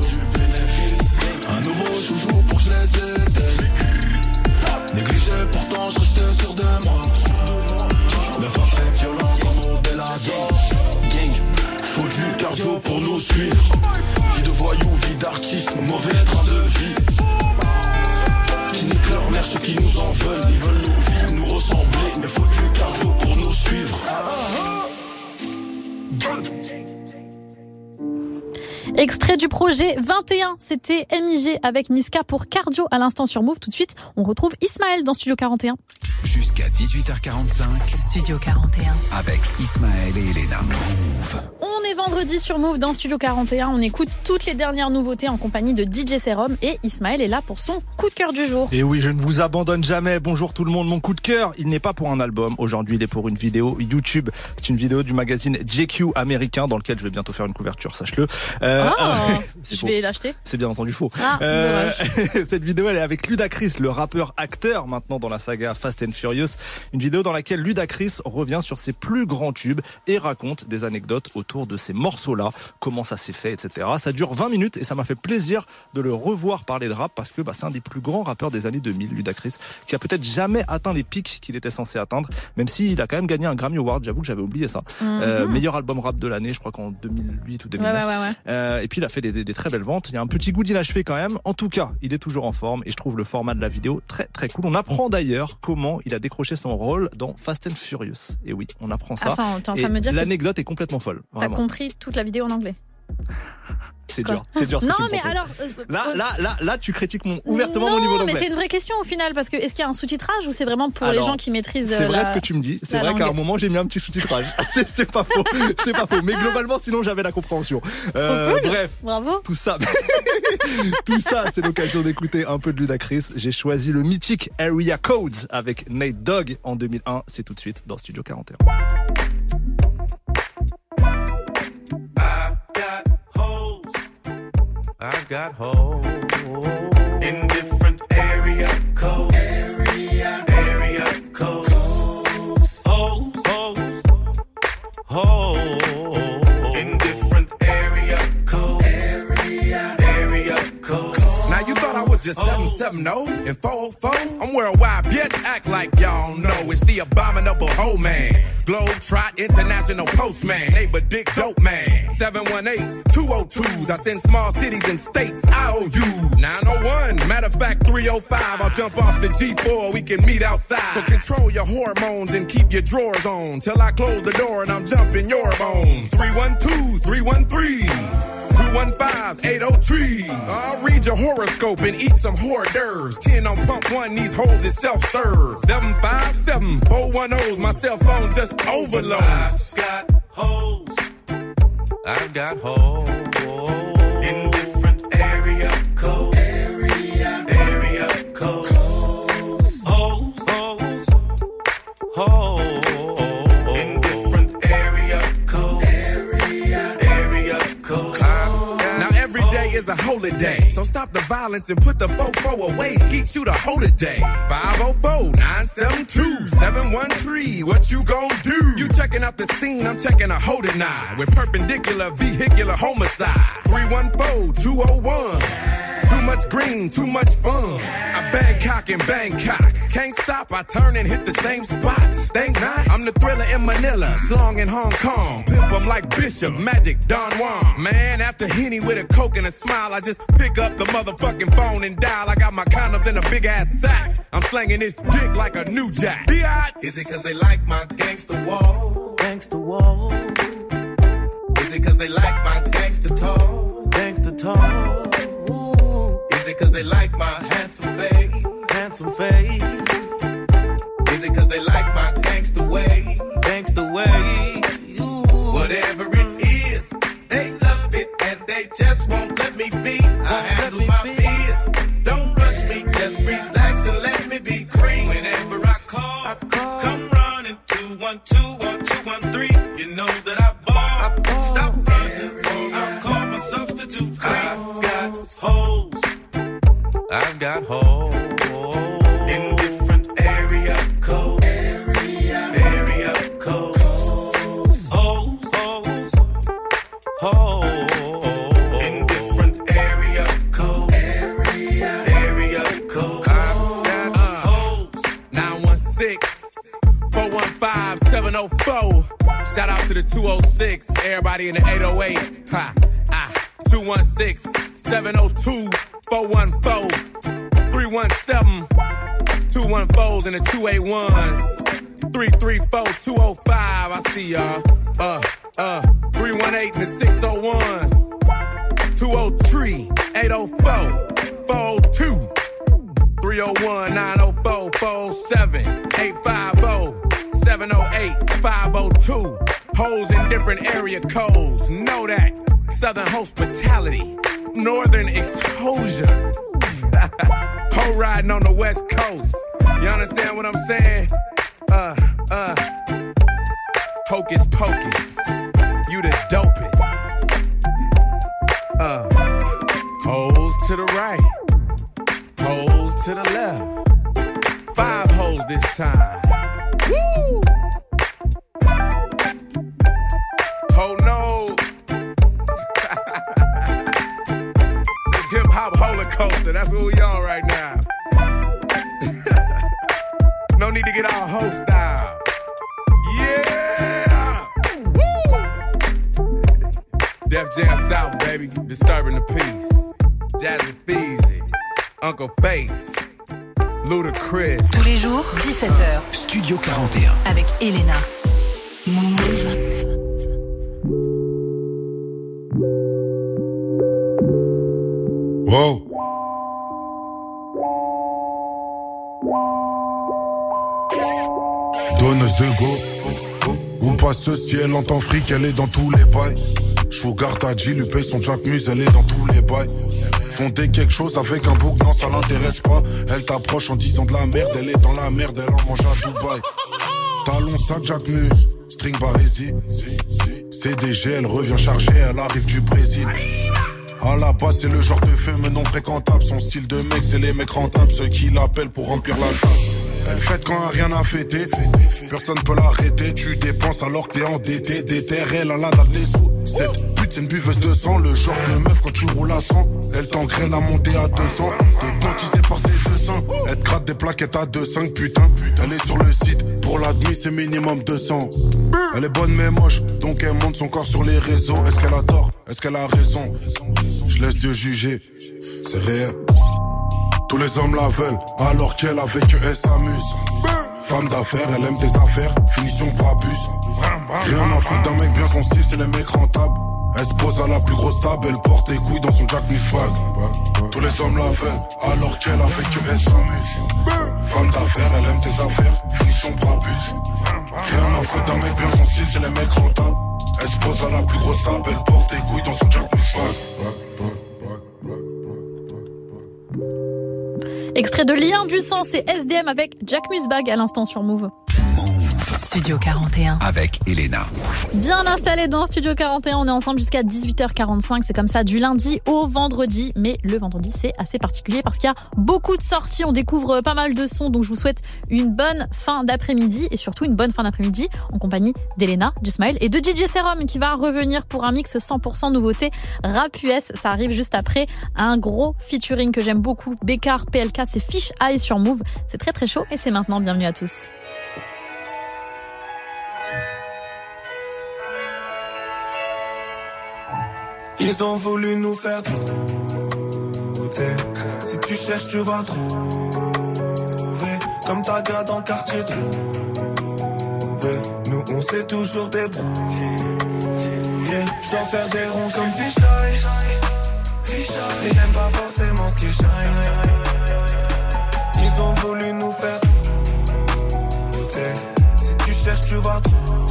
Un nouveau joujou pour que je les aide. Négligé, pourtant je restais sur des marques. Le face est violent comme au Bellator. Gang, faut du cardio pour nous suivre. Vie de voyou, vie d'artiste, mauvais train de vie. Ceux qui nous en veulent. Ils veulent nous vivre, nous ressembler. Mais faut du cardio pour nous suivre. Extrait du projet 21, c'était MIG avec Niska pour Cardio à l'instant sur Move. Tout de suite, on retrouve Ismaël dans Studio 41. Jusqu'à 18h45. Studio 41. Avec Ismaël et Elena. Move. On est vendredi sur Move dans Studio 41. On écoute toutes les dernières nouveautés en compagnie de DJ Serum et Ismaël est là pour son coup de cœur du jour. Et oui, je ne vous abandonne jamais. Bonjour tout le monde. Mon coup de cœur, il n'est pas pour un album. Aujourd'hui, il est pour une vidéo YouTube. C'est une vidéo du magazine JQ américain dans lequel je vais bientôt faire une couverture, sache-le. Euh, Ah, c'est je faux. vais l'acheter. C'est bien entendu faux. Ah, cette vidéo, elle est avec Ludacris, le rappeur acteur maintenant dans la saga Fast and Furious. Une vidéo dans laquelle Ludacris revient sur ses plus grands tubes et raconte des anecdotes autour de ces morceaux-là, comment ça s'est fait, etc. Ça dure 20 minutes et ça m'a fait plaisir de le revoir parler de rap parce que bah, c'est un des plus grands rappeurs des années 2000, Ludacris, qui a peut-être jamais atteint les pics qu'il était censé atteindre, même s'il a quand même gagné un Grammy Award. J'avoue que j'avais oublié ça. Mhm. Euh, meilleur album rap de l'année, je crois qu'en 2008 ou 2009. Ouais, ouais, ouais, ouais. Euh, et puis il a fait des, des- des très belles ventes. Il y a un petit goût d'inachevé quand même. En tout cas, il est toujours en forme et je trouve le format de la vidéo très très cool. On apprend d'ailleurs comment il a décroché son rôle dans Fast and Furious. Et oui, on apprend ça. Attends, t'es en train Et de me dire que l'anecdote est complètement folle. T'as compris toute la vidéo en anglais. C'est dur. C'est dur. ce que Non, tu me mais alors. euh, Là, euh, là, là, là, tu critiques mon, ouvertement non, mon niveau mais c'est d'anglais. une vraie question au final parce que est-ce qu'il y a un sous-titrage ou c'est vraiment pour les gens qui maîtrisent C'est vrai la- ce que tu me dis. C'est vrai qu'à un moment j'ai mis un petit sous-titrage. c'est c'est pas faux. C'est pas faux. Mais globalement, sinon j'avais la compréhension. Euh, cool. Bref. Bravo. Tout ça, tout ça, c'est l'occasion d'écouter un peu de Ludacris. J'ai choisi le mythique Area Codes avec Nate Dogg en 2001. C'est tout de suite dans Studio 41. I got hoes in different area codes. Area, codes. Hoes, hoes, hoes in was just 770 and 404? I'm worldwide, bitch. Act like y'all know it's the abominable hoe man. Globe Trot International Postman. Neighbor Dick Dope Man. 718s, 202s. I send small cities and states IOUs. 901. Matter of fact, 305. I'll jump off the G4. We can meet outside. So control your hormones and keep your drawers on. Till I close the door and I'm jumping your bones. 312s, 313s. 215 803. I'll read your horoscope and eat some hors d'oeuvres. 10 on pump one, these hoes is self serve. 757 410's, my cell phone just overloads. got hoes. I got hoes in different area codes. Area, area codes. Hoes, hoes, hoes a holiday. So stop the violence and put the fofo away. Skeet shoot a holiday. 504-972-713. What you gon' do? You checking out the scene, I'm checking a holding eye. With perpendicular vehicular homicide. 314-201. Too much green, too much fun. I Bangkok and Bangkok. Can't stop, I turn and hit the same spot. Think not? I'm the thriller in Manila, slong in Hong Kong. Pimp 'em like Bishop, Magic, Don Juan. Man, after Henny with a coke and a smile, I just pick up the motherfucking phone and dial. I got my condoms in a big ass sack. I'm slanging this dick like a new jack. Biatch. Is it cause they like my gangster wall? Gangster wall, Is it cause they like my gangster talk? gangsta talk, Is it cause they like my handsome face? handsome face, got hoes. In different area codes. Area area codes. Codes. 916 415 704. Shout out to the 206. Everybody in the 808. Ha. Ah. 216 702 414 317 214s and the 281s. 334 205. I see y'all. Uh, uh. 318 and the 601s. 203 804 402. 301 904 407 850 708 502. Hoes in different area codes. Know that. Southern hospitality. Northern exposure. Hoe riding on the west coast. You understand what I'm saying? Uh, uh. Hocus pocus. You the dopest. Uh. Hoes to the right. Hoes to the left. Five hoes this time. Woo! Coaster. That's what we on right now. no need to get all hoe style. Yeah. Woo! Def Jam South, baby. Disturbing the peace. Jazzy Feezy. Uncle Face. Ludacris. Tous les jours, 17h. Studio 41. Avec Elena. De go. Ou pas ceci, elle entend fric, elle est dans tous les bails. Sugar Daddy lui paye son Jack Muse, elle est dans tous les bails. Fonder quelque chose avec un bouc, non, ça l'intéresse pas. Elle t'approche en disant de la merde, elle est dans la merde, elle en mange à Dubaï. Talon sac Jack Muse, string barésie. CDG, elle revient chargée, elle arrive du Brésil. À la base, c'est le genre de feu, mais non fréquentable. Son style de mec, c'est les mecs rentables, ceux qui l'appellent pour remplir la table. Elle fête quand rien à fêter. Personne peut l'arrêter. Tu dépenses alors que t'es endetté. Déterre, elle a la dalle des sous. Cette pute, c'est une buveuse de sang. Le genre de meuf quand tu roules à 100. Elle t'engraine à monter à 200. Hypnotisée par ses deux seins. Elle te gratte des plaquettes à 2,5 putain. Elle est sur le site. Pour la demi, c'est minimum 200. Elle est bonne mais moche. Donc elle monte son corps sur les réseaux. Est-ce qu'elle a tort? Est-ce qu'elle a raison? Je laisse Dieu juger. C'est réel. Tous les hommes la veulent, alors qu'elle a vécu, elle s'amuse. Femme d'affaires, elle aime des affaires, finition brabus. Rien à foutre d'un mec bien son c'est les mecs rentables. Elle se pose à la plus grosse table, elle porte des couilles dans son Jack Bag. Tous les hommes la veulent, alors qu'elle a vécu, elle s'amuse. Femme d'affaires, elle aime des affaires, finition brabus. Rien à foutre d'un mec bien son c'est les mecs rentables. Elle se pose à la plus grosse table, elle porte des couilles dans son Jack Bag. Extrait de Lien du sang, c'est SDM avec Jack Musbag à l'instant sur Move. Studio 41. Avec Elena. Bien installé dans Studio 41, on est ensemble jusqu'à 18h45. C'est comme ça du lundi au vendredi. Mais le vendredi, c'est assez particulier parce qu'il y a beaucoup de sorties. On découvre pas mal de sons. Donc je vous souhaite une bonne fin d'après-midi et surtout une bonne fin d'après-midi en compagnie d'Elena, Smile et de DJ Serum qui va revenir pour un mix 100% nouveauté rap US. Ça arrive juste après un gros featuring que j'aime beaucoup. Bécard, PLK, c'est Fish Eye sur Move. C'est très très chaud et c'est maintenant. Bienvenue à tous. Ils ont voulu nous faire douter. Si tu cherches, tu vas trouver. Comme ta gars dans le quartier trouvé. Nous, on s'est toujours débrouillé. Je dois faire des ronds comme Fisheye. Mais j'aime pas forcément ce qui shine. Ils ont voulu nous faire douter. Si tu cherches, tu vas trouver.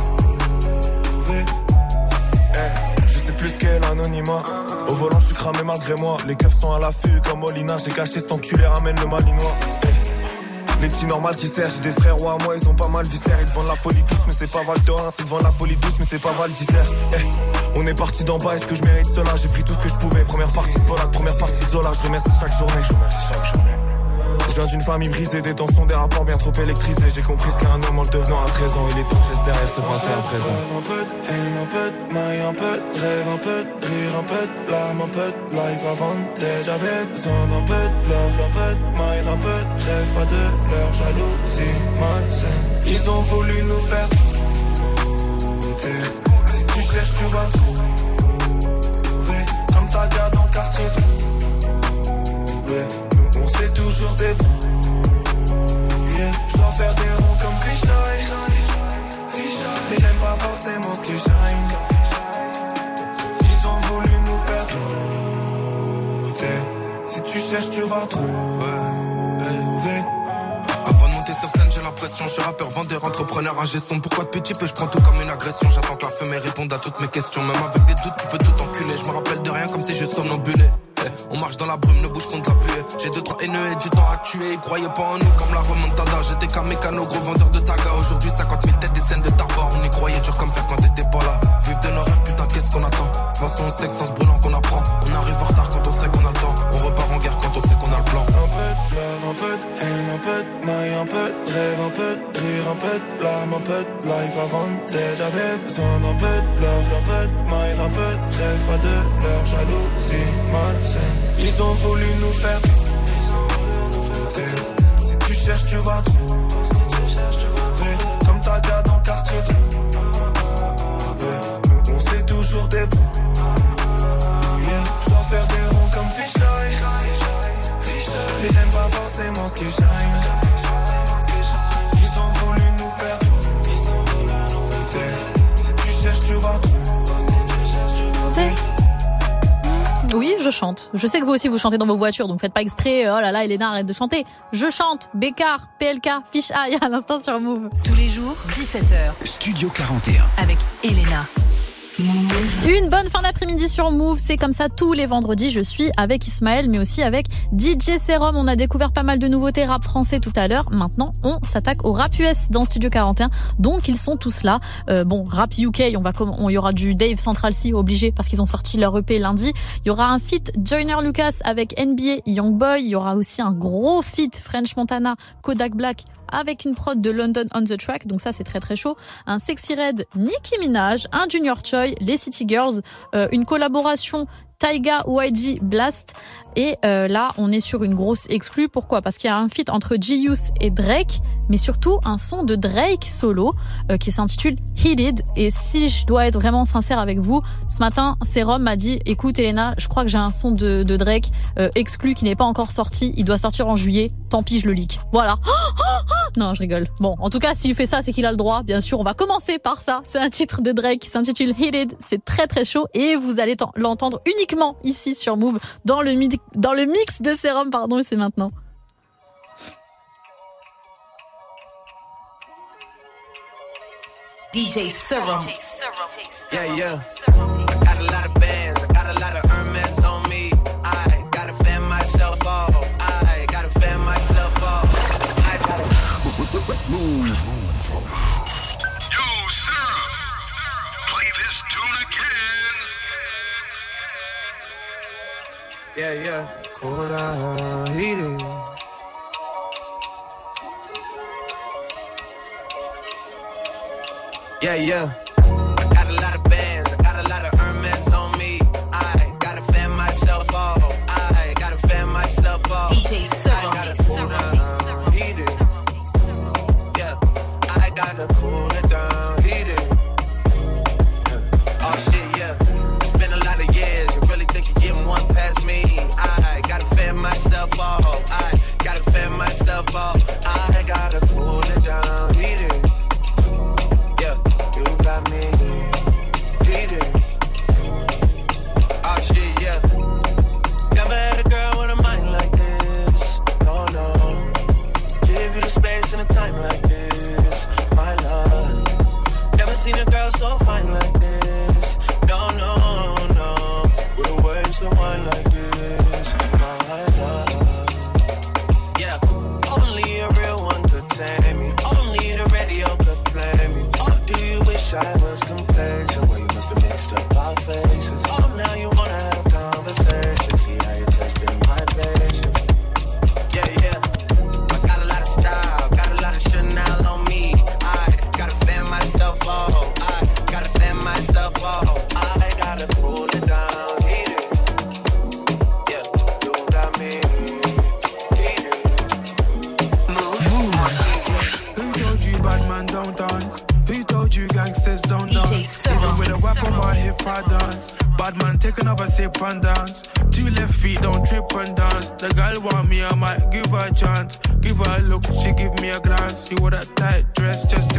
Plus qu'est l'anonymat. Au volant, je suis cramé malgré moi. Les keufs sont à l'affût comme Molina. J'ai caché cet enculé, ramène le malinois. Les petits normales qui servent, j'ai des frères ou à moi, ils ont pas mal viscère. Ils vendent la folie douce, mais c'est pas Val d'Orin. Ils te vendent la folie douce, mais c'est pas Val. Eh, On est parti d'en bas, est-ce que je mérite cela? J'ai pris tout ce que je pouvais. Première partie de Polak, première partie de Zola. Je remercie chaque journée. Je viens d'une famille brisée, des tensions, des rapports bien trop électrisés. J'ai compris ce qu'est un homme en le devenant à 13 ans. Il est temps que j'espère se passer à présent. Un peu de haine, un peu de maille, un peu de rêve, un peu de rire, un peu de larmes, un peu de life avant d'être. J'avais besoin d'un peu de love, un peu de maille, un peu de rêve, pas de leur jalousie malsaine. Ils ont voulu nous faire douter. Si tu cherches, tu vas trouver. Comme ta dans le quartier trouvé. Toujours débrouillé. Je dois faire des ronds comme Fisheye. Mais j'aime pas forcément ce qui shine. Ils ont voulu nous faire douter. Si tu cherches, tu vas trouver. Avant de monter sur scène, j'ai l'impression, je suis rappeur, vendeur, entrepreneur, ingé son. Pourquoi de petit peu, je prends tout comme une agression. J'attends que la fumée réponde à toutes mes questions. Même avec des doutes, tu peux tout enculer. Je me rappelle de rien comme si je somnambulais. On marche dans la brume, nos bouches font de la puée. J'ai deux, trois haineux et du temps à tuer. Ils croyaient pas en nous comme la remontada. J'étais qu'un mécano, gros vendeur de taga. Aujourd'hui, 50 000 têtes, des scènes de tabac. On y croyait dur comme fer quand t'étais pas là. Vive de nos rêves, putain, qu'est-ce qu'on attend? De toute façon, on sait que sans se brûlant qu'on apprend. On arrive en retard quand on sait qu'on a le temps. On repart en guerre quand on sait qu'on a le peu de love, un peu de haine, un peu de maille, un peu rêve, un peu rire, un peu de larmes, un peu de life avant d'être. J'avais besoin d'un peu de love, un peu de maille, un peu rêve, pas de leur jalousie malsaine. Ils ont voulu nous faire. Si tu cherches, tu vas trouver. Comme ta gars dans quartier on s'est toujours débrouillé. Mais j'aime pas forcément ce qui shine. Ils ont voulu nous faire douter. Si tu cherches, tu vas trouver. Oui, je chante. Je sais que vous aussi vous chantez dans vos voitures, donc faites pas exprès. Oh là là, Elena, arrête de chanter. Je chante. Bécard, PLK, Fish Eye à l'instant sur Move. Tous les jours, 17h. Studio 41. Avec Elena. Une bonne fin d'après-midi sur Move, c'est comme ça tous les vendredis. Je suis avec Ismaël, mais aussi avec DJ Serum. On a découvert pas mal de nouveautés rap français tout à l'heure. Maintenant, on s'attaque au rap US dans Studio 41. Donc, ils sont tous là. Euh, bon, rap UK, on va on y aura du Dave Central C obligé parce qu'ils ont sorti leur EP lundi. Il y aura un feat Joyner Lucas avec NBA Youngboy. Il y aura aussi un gros feat French Montana Kodak Black avec une prod de London on the Track. Donc ça, c'est très très chaud. Un Sexy Red Nicki Minaj, un Junior Choi, les City Girls, euh, une collaboration Taiga YG Blast. Et euh, là, on est sur une grosse exclue. Pourquoi? Parce qu'il y a un feat entre G-Youth et Drake, mais surtout un son de Drake solo euh, qui s'intitule Heated. Et si je dois être vraiment sincère avec vous, ce matin, Serum m'a dit "Écoute, Elena, je crois que j'ai un son de, de Drake euh, exclu qui n'est pas encore sorti. Il doit sortir en juillet. Tant pis, je le leak." Voilà. Non, je rigole. Bon, en tout cas, s'il fait ça, c'est qu'il a le droit. Bien sûr, on va commencer par ça. C'est un titre de Drake qui s'intitule Heated. C'est très très chaud et vous allez t'en- l'entendre uniquement ici sur Move dans le, midi- dans le mix de Serum, pardon, et c'est maintenant. DJ Serum. Yeah, yeah. Got a lot of bands, I got a lot of Hermes on me. I gotta fan myself off. I gotta fan myself off. I gotta Move. Yeah, yeah. Cool down, heat it. Yeah, yeah. So fine like I dance. Bad man, take another sip and dance. Two left feet, don't trip and dance. The girl want me, I might give her a chance. Give her a look, she give me a glance. You wore that tight dress just to.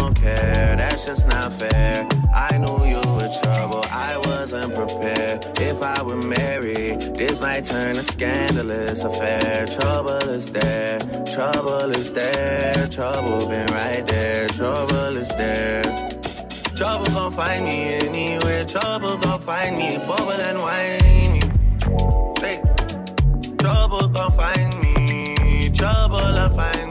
care. That's just not fair. I knew you were trouble, I wasn't prepared. If I were married, this might turn a scandalous affair. Trouble is there, trouble is there, trouble been right there, trouble is there. Trouble gon' find me anywhere, trouble gon' find me, bubble and whiny. Hey. Trouble gon' find me, trouble'll find me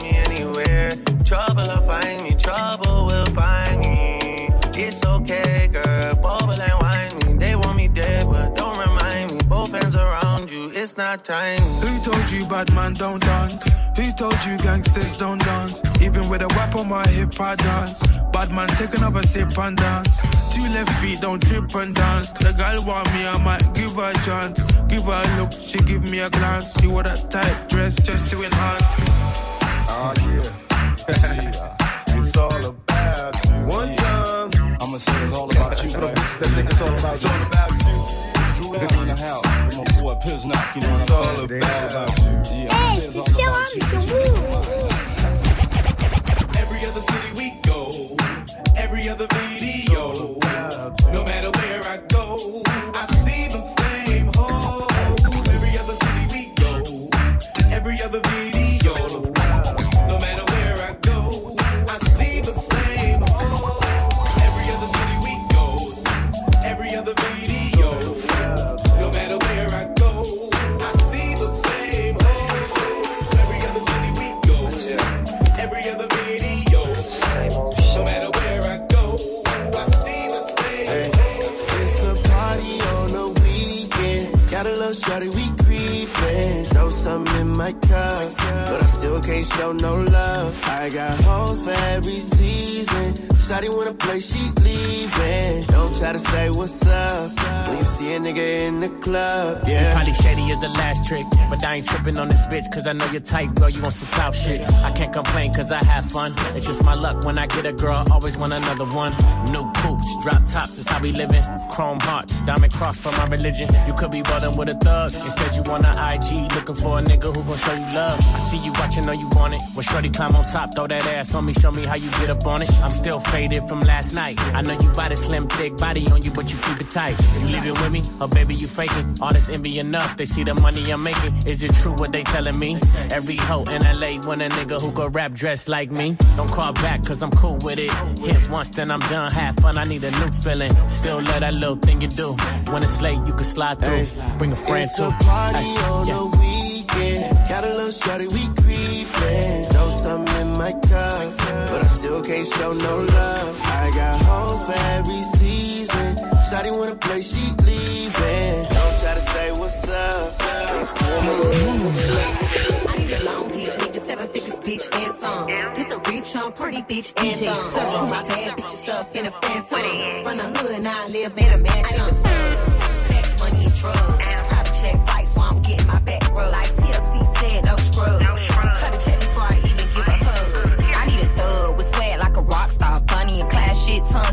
it's not time. Who told you bad man don't dance? Who told you gangsters don't dance? Even with a weapon, my hip I dance. Bad man, take another sip and dance. Two left feet, don't trip and dance. The girl want me, I might give her a chance. Give her a look, she give me a glance. She wore that tight dress just to enhance. Oh yeah. it's all about you. One time. I'ma say it's all about you. For the bitches that think it's all about It's all about you. Drew down in the house. with My boy Piznock, you know what I'm all about you. Yeah, I'ma say it's all about you. Every other city we go, every other video. My cup, but I still can't show no love. I got hoes for every season. Shawty wanna play, she leaving. Don't try to say what's up when you see a nigga in the club. You Yeah. probably shady as the last trick, but I ain't tripping on this bitch cause I know you're tight, girl. You want some clout shit. I can't complain cause I have fun. It's just my luck when I get a girl, always want another one. New coops, drop tops, that's how we living. Chrome hearts, diamond cross for my religion. You could be rolling with a thug. Instead, you want an IG, looking for a nigga who gon' show you love. I see you watching, know you want it. When Shorty climb on top, throw that ass on me, show me how you get up on it. I'm still faded from last night. I know you got a slim, thick body on you, but you keep it tight. You leaving with me? Oh, baby, you faking. All this envy enough. They see the money I'm making. Is it true what they telling me? Every hoe in LA want a nigga who could rap dressed like me. Don't call back, cause I'm cool with it. Hit once, then I'm done. Have fun, I need a new feeling. Still love that little thing you do. When it's late, you can slide through. Bring a friend It's too. party Ay, on yeah. the weekend. Got a little shorty, we creepin'. Throw something in my cup, but I still can't show no love. I got hoes for every season. Shorty wanna play, she leaving. Don't try to say what's up. I need a long deal, need the seven figures, bitch, and some. This a reach on pretty bitch, and DJ some. Seven. My bad bitch stuff in a phantom. From the hood, now I live in a mansion. Sex, money, and drugs.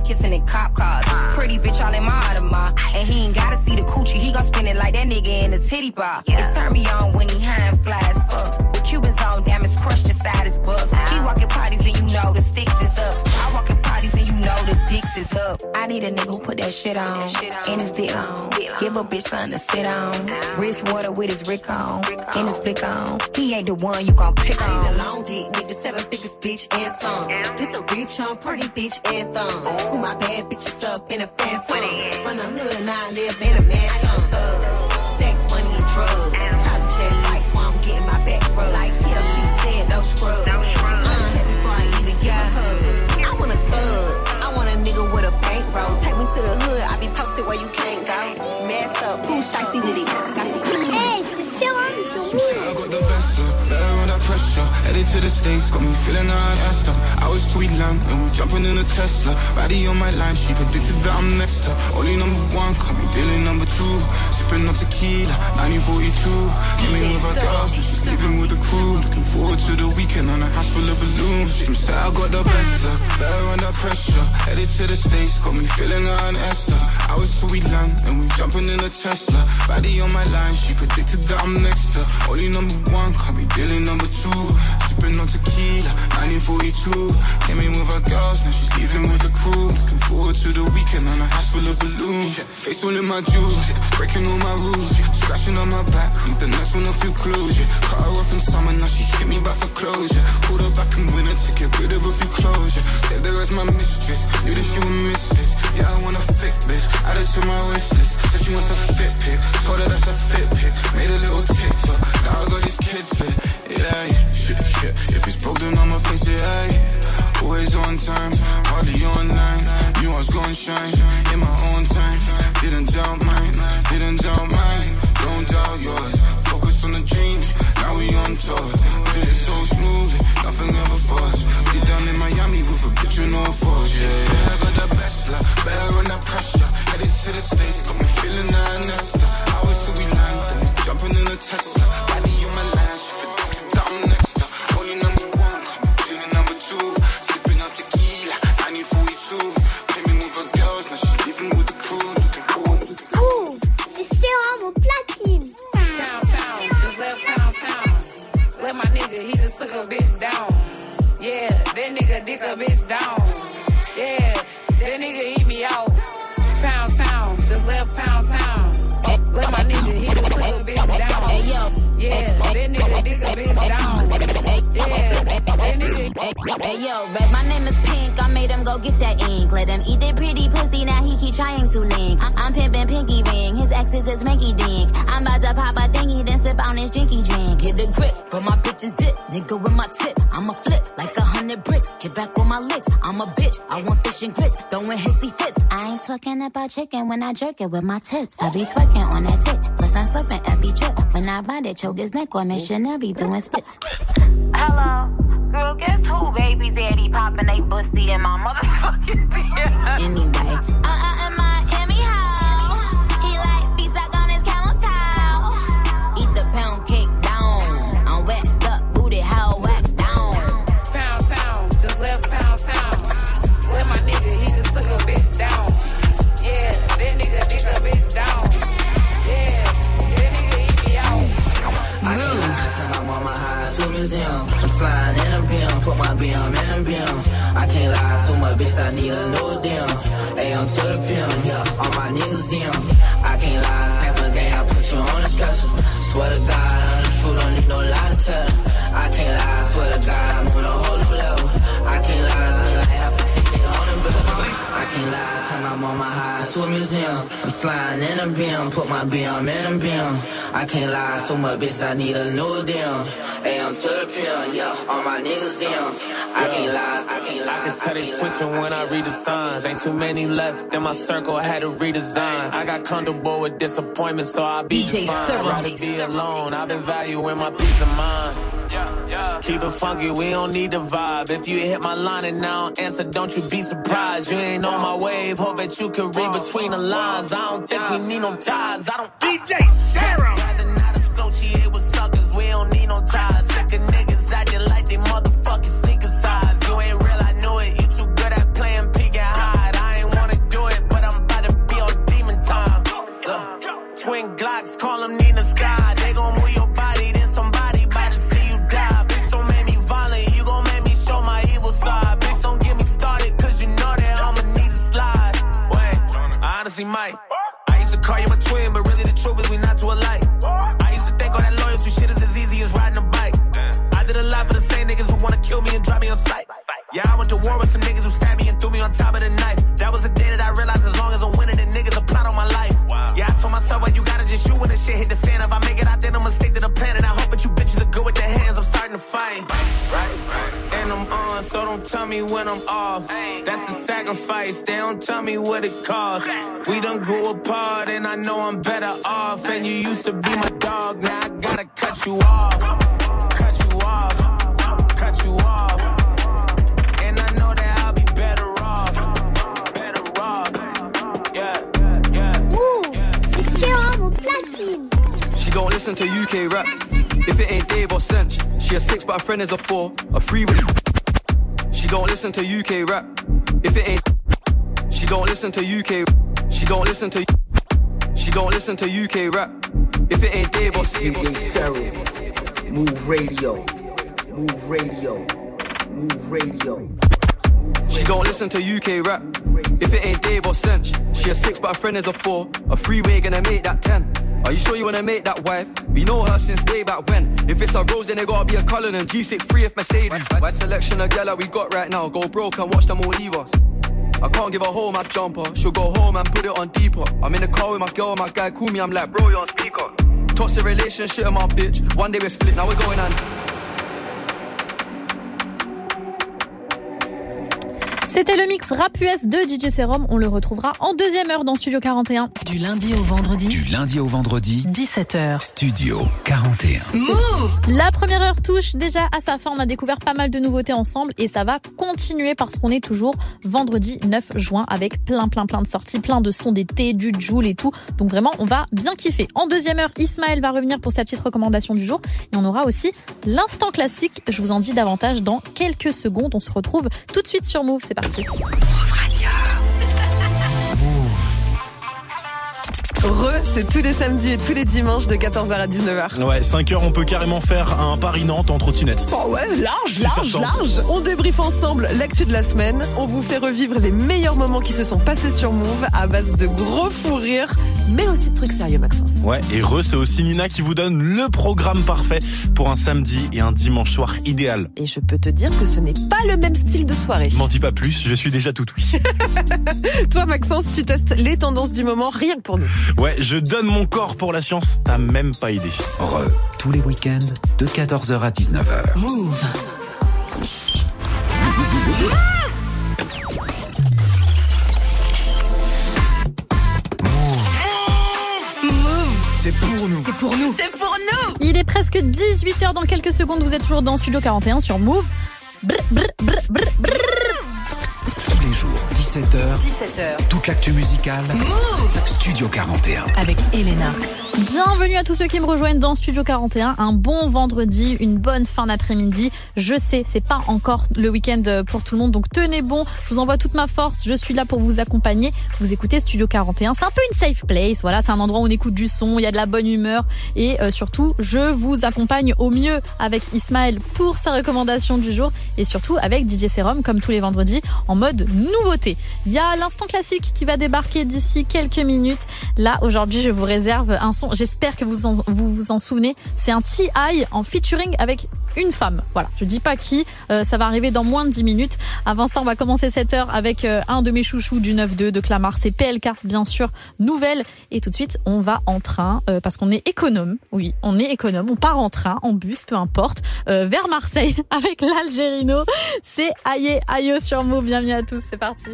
Kissing in cop cars. Pretty bitch all in my Audemars. And he ain't gotta see the coochie, he gon' spin it like that nigga in the titty bar. It turn me on when he high and fly as fuck. The Cubans on damage, crushed inside his bucks. He walking parties and you know the sticks is up. Dicks is up. I need a nigga who put that shit on. And his dick on. Give a bitch something to sit on. Wrist water with his Rick on. And his blick on. He ain't the one you gon' pick on. I need a long dick, nigga, seven figures, bitch, and some. This a rich, I'm pretty bitch, and thumb. School my bad bitches up in a phantom. From the hood, now I live in a mansion. To the hood, I be posted where you can't go. Mess up, who's shicey with it? To the States, got me feeling around Esther. I was Tweedland, and we jumping in a Tesla. Body on my line, she predicted that I'm next to her. Only number one, call me dealing number two. Sipping on tequila, 1942. Came in with a girl, she's leaving with the crew. Looking forward to the weekend on a house full of balloons. Some say I got the best of, better under pressure. Headed to the States, got me feeling around Esther. I was Tweedland, and we jumping in a Tesla. Body on my line, she predicted that I'm next to. Only number one, can't be dealing number two. Sipping on tequila, 1942. Came in with her girls, now she's leaving with the crew. Looking forward to the weekend on a house full of balloons. Face all in my jewels, breaking all my rules. Scratching on my back, leave the next one off your clothes. Yeah. Cut her off in summer, now she hit me back for closure. Pulled her back in winter to get rid of a few. Yeah. Saved her as my mistress, knew that she would miss this. Yeah, I want a thick bitch, add it to my wish list. Said she wants a fit pic, told her that's a fit pic. Made a little TikTok, now I got these kids fit. Yeah, yeah, shit. If it's broke, then I'ma fix it, yeah. Always on time, hardly online. I was gonna shine in my own time. Didn't doubt mine, didn't doubt mine. Don't doubt yours. Focused on the dream, now we on tour. Did it so smoothly, nothing ever forced. When I jerk it with my tits. I be twerking on that tit. Plus I'm slurping every drip. When I ride it, choke his neck or missionary doing spits. Hello. Girl, guess who baby daddy popping they busty in my motherfucking DM? Sliding in a beam, put my BM in a beam. I can't lie, so much bitch, I need a new deal. AM to the PM, yeah, all my niggas in. I can't lie, I can't lie. I can tell they switching when I read the signs. Ain't too many left in my circle, I had to redesign. I got comfortable with disappointment, so I be DJ just fine. Serum. Rather be alone, I've been valuing my peace of mind. Keep it funky, we don't need the vibe. If you hit my line and now answer, don't you be surprised. You ain't on my wave, hope that you can read between the lines. I don't think we need no ties. I don't DJ Serum. On sight. Yeah, I went to war with some niggas who stabbed me and threw me on top of the knife. That was the day that I realized as long as I'm winning, the niggas a plot on my life. Yeah, I told myself, well, you gotta just shoot when the shit hit the fan. If I make it out, then I'ma stick to the plan. And I hope that you bitches are good with their hands. I'm starting to fight. Right? And I'm on, so don't tell me when I'm off. That's a sacrifice. They don't tell me what it costs. We done grew apart, and I know I'm better off. And you used to be my dog, now I gotta cut you off. She don't listen to UK rap. If it ain't Dave or Cinch, she a six, but her friend is a four. A three with. She don't listen to UK rap. If it ain't. She don't listen to UK. She don't listen to. She don't listen to UK rap. If it ain't Dave or DJ Serum. Move radio. Move radio. Move radio. She don't listen to UK rap. If it ain't Dave or Cinch, she a six, but her friend is a four. A three-way gonna make that ten. Are you sure you wanna make that wife? We know her since way back when. If it's a Rose, then it gotta be a Cullen and G63 if Mercedes. Wide selection of gala we got right now. Go broke and watch them all leave us. I can't give her home my jumper. She'll go home and put it on deeper. I'm in the car with my girl, my guy call me. I'm like, bro, you're on speaker. Toxic relationship my bitch. One day we're split, now we're going on. C'était le mix rap US de DJ Serum. On le retrouvera en deuxième heure dans Studio 41. Du lundi au vendredi. Du lundi au vendredi, 17h. Studio 41. Move La première heure touche déjà à sa fin. On a découvert pas mal de nouveautés ensemble et ça va continuer parce qu'on est toujours vendredi 9 juin avec plein, plein, plein de sorties, plein de sons d'été, du Joule et tout. Donc vraiment, on va bien kiffer. En deuxième heure, Ismaël va revenir pour sa petite recommandation du jour et on aura aussi l'instant classique. Je vous en dis davantage dans quelques secondes. On se retrouve tout de suite sur Move. C'est parti. Re, c'est tous les samedis et tous les dimanches de 14h à 19h. Ouais, 5 heures, on peut carrément faire un Paris-Nantes en trottinette. Oh ouais, large, large, large. On débriefe ensemble l'actu de la semaine. On vous fait revivre les meilleurs moments qui se sont passés sur Move à base de gros fous rires, mais aussi de trucs sérieux, Maxence. Ouais, et Re, c'est aussi Nina qui vous donne le programme parfait pour un samedi et un dimanche soir idéal. Et je peux te dire que ce n'est pas le même style de soirée. M'en dis pas plus, je suis déjà tout oui. Toi, Maxence, tu testes les tendances du moment rien que pour nous. Ouais, je donne mon corps pour la science, t'as même pas idée. Re, tous les week-ends de 14h à 19h. Move C'est pour nous. C'est pour nous C'est pour nous Il est presque 18h dans quelques secondes. Vous êtes toujours dans Studio 41 sur Move. Brr, brr, brr, 17h. 17h. Toute l'actu musicale. Move Studio 41. Avec Elena. Bienvenue à tous ceux qui me rejoignent dans Studio 41. Un bon vendredi, une bonne fin d'après-midi. Je sais, c'est pas encore le week-end pour tout le monde, donc tenez bon. Je vous envoie toute ma force. Je suis là pour vous accompagner. Vous écoutez Studio 41. C'est un peu une safe place. Voilà, c'est un endroit où on écoute du son, il y a de la bonne humeur et euh, surtout, je vous accompagne au mieux avec Ismaël pour sa recommandation du jour et surtout avec DJ Serum comme tous les vendredis en mode nouveauté. Il y a l'instant classique qui va débarquer d'ici quelques minutes. Là, aujourd'hui, je vous réserve un son. J'espère que vous vous vous en souvenez. C'est un T.I. en featuring avec une femme. Voilà, je dis pas qui, euh, ça va arriver dans moins de 10 minutes. Avant ça, on va commencer cette heure avec euh, un de mes chouchous du 9-2 de Clamart, c'est PLK, bien sûr, nouvelle. Et tout de suite, on va en train, euh, parce qu'on est économe, oui, on est économe, on part en train, en bus, peu importe, vers Marseille avec l'Algérino. C'est Aïe Aïe sur Move, bienvenue à tous, c'est parti.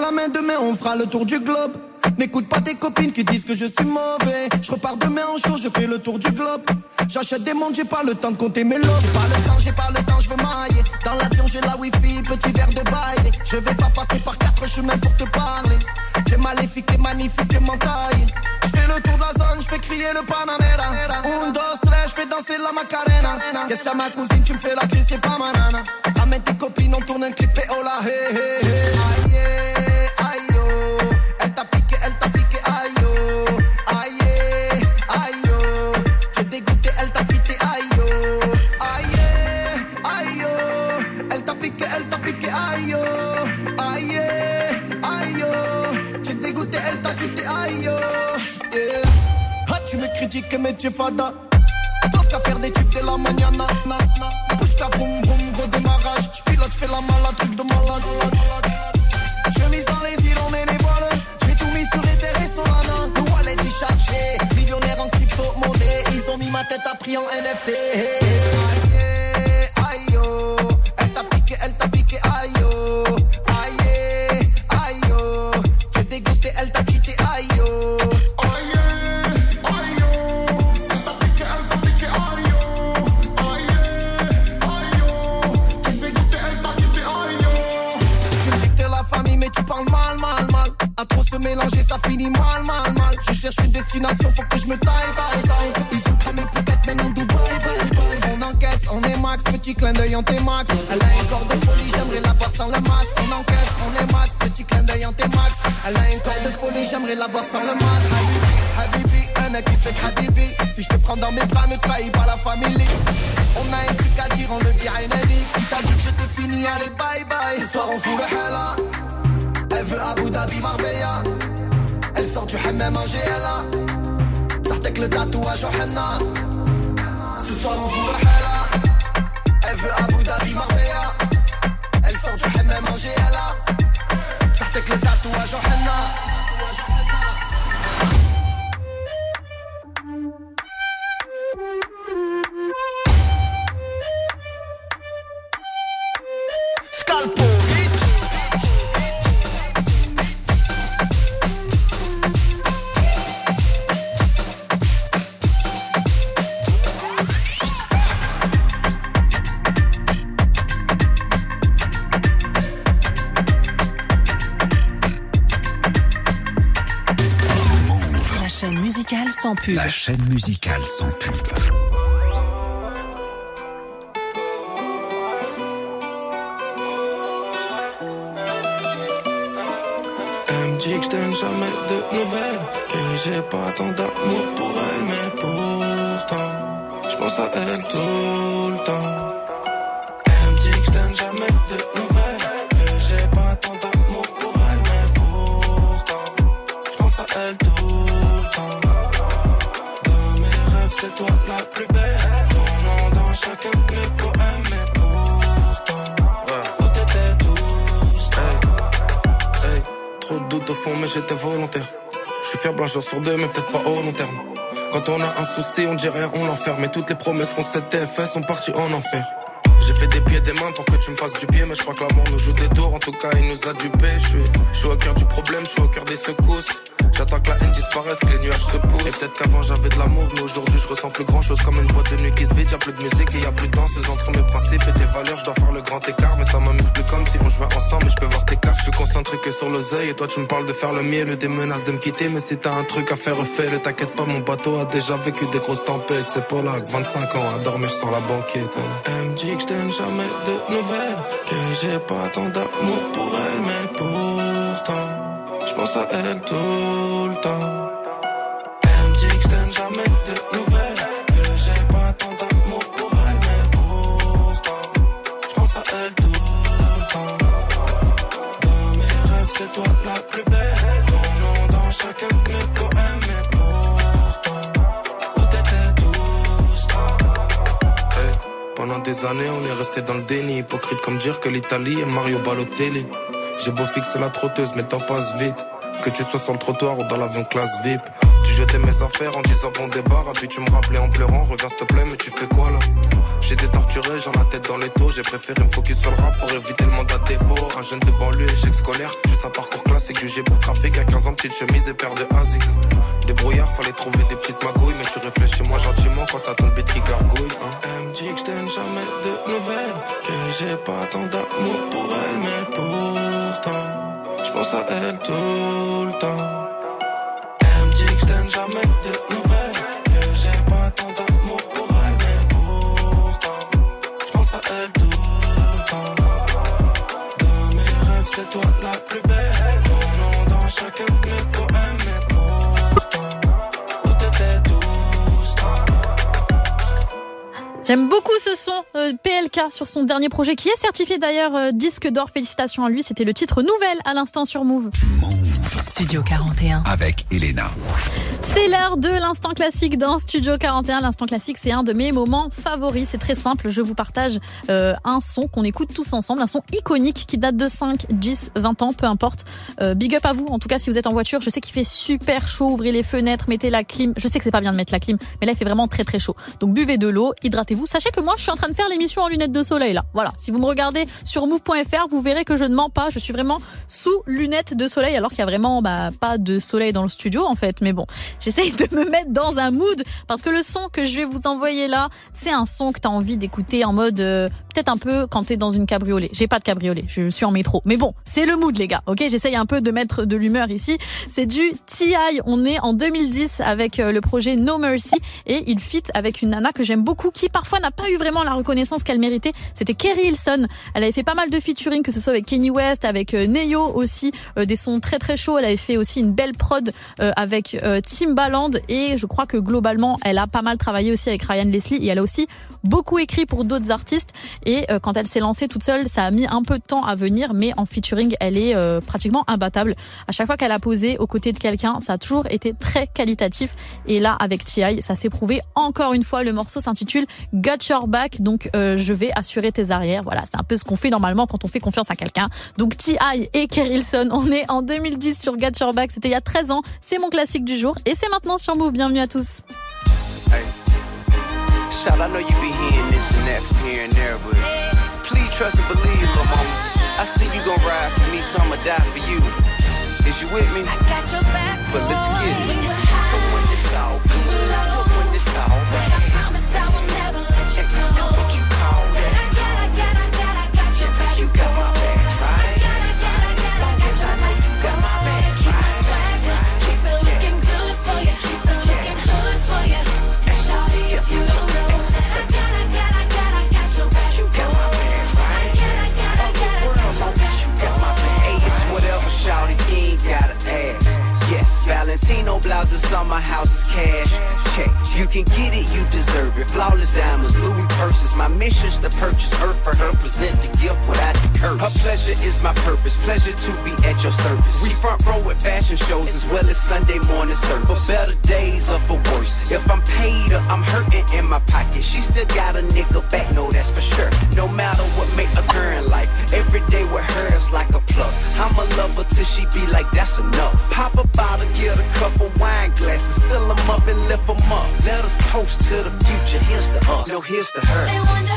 La main demain, on fera le tour du globe. N'écoute pas tes copines qui disent que je suis mauvais. Je repars demain en show, je fais le tour du globe. J'achète des montres, j'ai pas le temps de compter mes lots. J'ai pas le temps, j'ai pas le temps, je veux mailler. Dans l'avion, j'ai la wifi, petit verre de bail. Je vais pas passer par quatre chemins pour te parler. J'ai maléfique et magnifique et mentaille. Je fais le tour de la zone, je fais crier le Panamera. Un, dos, tres, je fais danser la Macarena. Qu'est-ce que ma cousine, tu me fais la crise, c'est pas ma nana. Ramène tes copines, on tourne un clip et oh là, hey, hey, hey. Fada. Pense qu'à faire des tubes de la ta vroom vroom, gros démarrage. J'pilote, j'fais la malade, truc de malade. Je mise dans les villes, on met les voiles. J'ai tout mis sur Ether et Solana. Le wallet est chargé. Millionnaire en crypto-monnaie. Ils ont mis ma tête à prix en NFT. Ça mal, mal, mal. Je cherche une destination, faut que je me taille, taille, taille. Ils ont cramé peut-être, mais non, Dubaï, bye, bye. On encaisse, on est max, petit clin d'œil en tes max. Elle a un corps de folie, j'aimerais la voir sans le masque. On encaisse, on est max, petit clin d'œil en tes max. Elle a un corps de folie, j'aimerais la voir sans le masque. Habibi, Habibi, un qui fait Habibi. Si je te prends dans mes bras, ne trahis pas la famille. On a un truc à dire, on le dit à Eneli. Qui t'a dit que j'étais fini, allez bye bye. Ce soir on fout le hella. Elle veut Abu Dhabi, Marbella. Sort du hammam en GLA. Sartek le tatouage au henna. Ce soir on fout le. Elle veut Abu Dhabi, Marbella. Elle sort du hammam en GLA. Sans pub. La chaîne musicale sans pub. Elle me dit que je donne jamais de nouvelles Que j'ai pas tant d'amour pour elle Mais pourtant Je pense à elle tout le temps mais j'étais volontaire. Je suis fier un jour sur deux, mais peut-être pas au long terme. Quand on a un souci, on dit rien, on l'enferme. Mais toutes les promesses qu'on s'était faites sont parties en enfer. J'ai fait des pieds des mains pour que tu me fasses du pied, mais je crois que l'amour nous joue des tours. En tout cas, il nous a dupé. Je suis, je suis au cœur du problème, je suis au cœur des secousses. J'attends que la haine disparaisse, que les nuages se poussent. Et peut-être qu'avant j'avais de l'amour, mais aujourd'hui je ressens plus grand chose comme une boîte de nuit qui se vide. Y'a plus de musique et y a plus de danseuse entre mes principes et tes valeurs. Je dois faire le grand écart, mais ça m'amuse plus comme si on jouait ensemble. Et je peux voir tes cartes, je suis concentré que sur l'oseille. Et toi tu me parles de faire le mieux, des menaces de me quitter. Mais si t'as un truc à faire, fais-le. T'inquiète pas, mon bateau a déjà vécu des grosses tempêtes. C'est pas là que 25 ans à dormir sur la banquette. hein. Elle me dit que je jamais de nouvelles, que j'ai pas tant d'amour pour elle, mais pourtant je pense à elle tout le temps. Elle me dit que je donne jamais de nouvelles, que j'ai pas tant d'amour pour elle, mais pourtant, je pense à elle tout le temps. Dans mes rêves, c'est toi la plus belle, ton nom dans chacun de mes poèmes, mais pourtant, où t'étais tous Pendant des années, on est resté dans le déni, hypocrite comme dire que l'Italie est Mario Balotelli. J'ai beau fixer la trotteuse, mais le temps passe vite. Que tu sois sur le trottoir ou dans l'avion classe VIP. Tu jetais mes affaires en disant bon débarre, puis tu me rappelais en pleurant, reviens s'il te plaît, mais tu fais quoi là? J'étais torturé, j'en la tête dans les taux, j'ai préféré me focus sur le rap pour éviter le mandat dépôt. Un jeune de banlieue, échec scolaire, juste un parcours classique, jugé pour trafic à 15 ans, petite chemise et paire de Asics. Des brouillards, fallait trouver des petites magouilles, mais tu réfléchis moi gentiment quand t'as ton beat qui gargouille. Hein. Elle me dit que je jamais de nouvelles, que j'ai pas tant d'amour pour elle, mais je pense à elle tout le temps. Elle me dit que je donne jamais J'aime beaucoup ce son euh, PLK sur son dernier projet qui est certifié d'ailleurs euh, disque d'or. Félicitations à lui. C'était le titre Nouvelle à l'instant sur Move. Studio 41. Avec Elena. C'est l'heure de l'instant classique dans Studio 41. L'instant classique, c'est un de mes moments favoris. C'est très simple. Je vous partage euh, un son qu'on écoute tous ensemble, un son iconique qui date de 5, 10, 20 ans, peu importe. Euh, big up à vous. En tout cas, si vous êtes en voiture, je sais qu'il fait super chaud. Ouvrez les fenêtres, mettez la clim. Je sais que c'est pas bien de mettre la clim, mais là, il fait vraiment très très chaud. Donc buvez de l'eau, hydratez-vous. Sachez que moi, je suis en train de faire l'émission en lunettes de soleil là. Voilà. Si vous me regardez sur move.fr, vous verrez que je ne mens pas. Je suis vraiment sous lunettes de soleil alors qu'il y a vraiment bah, pas de soleil dans le studio en fait. Mais bon, j'essaye de me mettre dans un mood parce que le son que je vais vous envoyer là, c'est un son que tu as envie d'écouter en mode euh, peut-être un peu quand t'es dans une cabriolet. J'ai pas de cabriolet, je suis en métro. Mais bon, c'est le mood les gars. OK, j'essaye un peu de mettre de l'humeur ici. C'est du TI. On est en 2010 avec euh, le projet No Mercy et il fit avec une nana que j'aime beaucoup qui parfois n'a pas eu vraiment la reconnaissance qu'elle méritait. C'était Kerry Hilson. Elle avait fait pas mal de featuring que ce soit avec Kanye West, avec euh, Neo aussi, des sons très très chauds. Elle avait fait aussi une belle prod euh, avec euh, Timbaland et je crois que globalement, elle a pas mal travaillé aussi avec Ryan Leslie et elle a aussi beaucoup écrit pour d'autres artistes et euh, quand elle s'est lancée toute seule, ça a mis un peu de temps à venir mais en featuring, elle est pratiquement imbattable. À chaque fois qu'elle a posé aux côtés de quelqu'un, ça a toujours été très qualitatif et là avec T.I., ça s'est prouvé encore une fois. Le morceau s'intitule Got Your Back donc je vais assurer tes arrières. Voilà, c'est un peu ce qu'on fait normalement quand on fait confiance à quelqu'un. Donc T.I. et Kerrilson, on est en 2010 sur Got Your Back, c'était il y a 13 ans, c'est mon classique du jour et c'est maintenant sur Move. Bienvenue à tous. Shout, I know you be hearing this and that from here and there, but please trust and believe, little mama. I see you gon' ride for me, so I'ma die for you. Is you with me? I got your back. But let's get it. Valentino blouses on my house is cash. Check, you can get it, you deserve it. Flawless diamonds, My mission's to purchase earth for her, present the gift without the curse. Her pleasure is my purpose, pleasure to be at your service. We front row at fashion shows as well as Sunday morning service. For better days or for worse. If I'm paid or I'm hurting in my pocket, she still got a nigga back, no, that's for sure. No matter what may occur in life, every day with her is like a plus. I'ma love her till she be like, that's enough. Pop a bottle, get a couple wine glasses, fill them up and lift them up. Let us toast to the future. Here's to us. No, here's to her. They wonder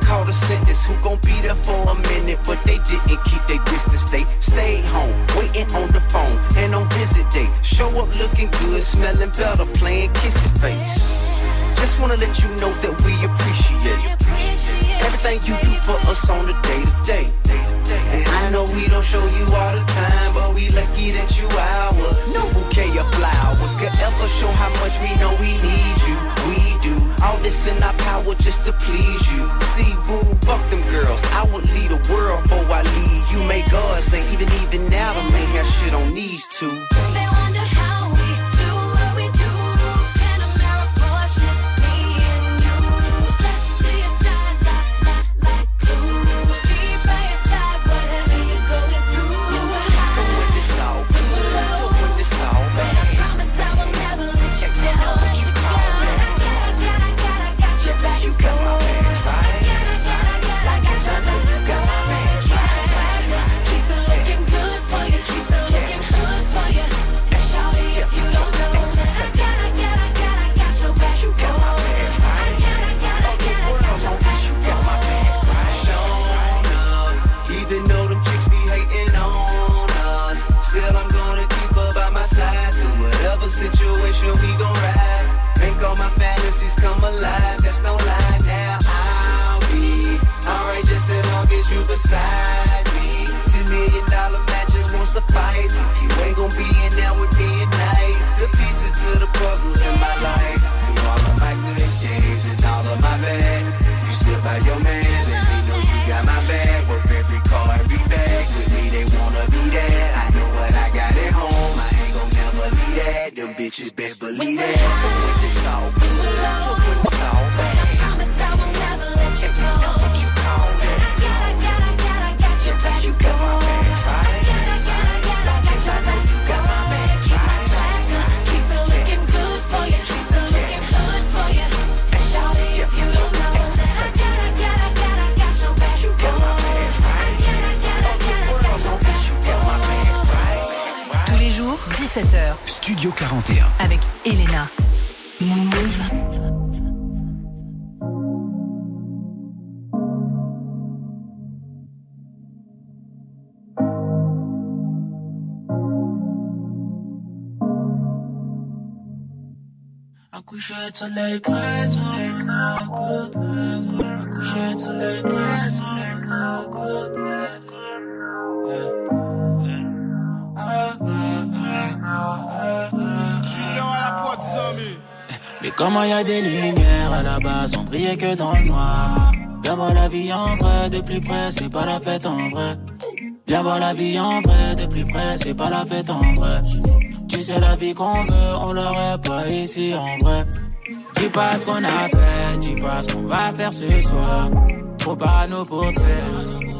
called a sentence who gon' be there for a minute, but they didn't keep their distance. They stayed home, waiting on the phone, and on visit day, show up looking good, smelling better, playing kissy face. Just wanna let you know that we appreciate it. Everything you do for us on the day to day. And I know we don't show you all the time, but we lucky that you ours. No bouquet of flowers could ever show how much we know we need you. We do all this in our power just to please you. See, boo, fuck them girls. I would lead the world before I leave. You make God say, even even now, the man have shit on these two. Alive. That's no lie now. I'll be alright just as long as you beside me. Ten million dollar matches won't suffice you ain't gon' be in there with me at night. The pieces to the puzzles in my life. Through all of my good days and all of my bad. You still by your man, let know you got my back. Work every. With me, they wanna be. I know what I got at home. I ain't never leave that. Them bitches best believe that. 17h, Studio 41. avec Elena. Un coucher de soleil près de moi, y'en a que. Un coucher de soleil près de moi, Mais comment y a des lumières à la base, on brillait que dans le noir. Viens voir la vie en vrai, de plus près, c'est pas la fête en vrai. Viens voir la vie en vrai, de plus près, c'est pas la fête en vrai. Tu sais la vie qu'on veut, on l'aurait pas ici en vrai. Dis pas ce qu'on a fait, dis pas ce qu'on va faire ce soir. Trop parano pour te faire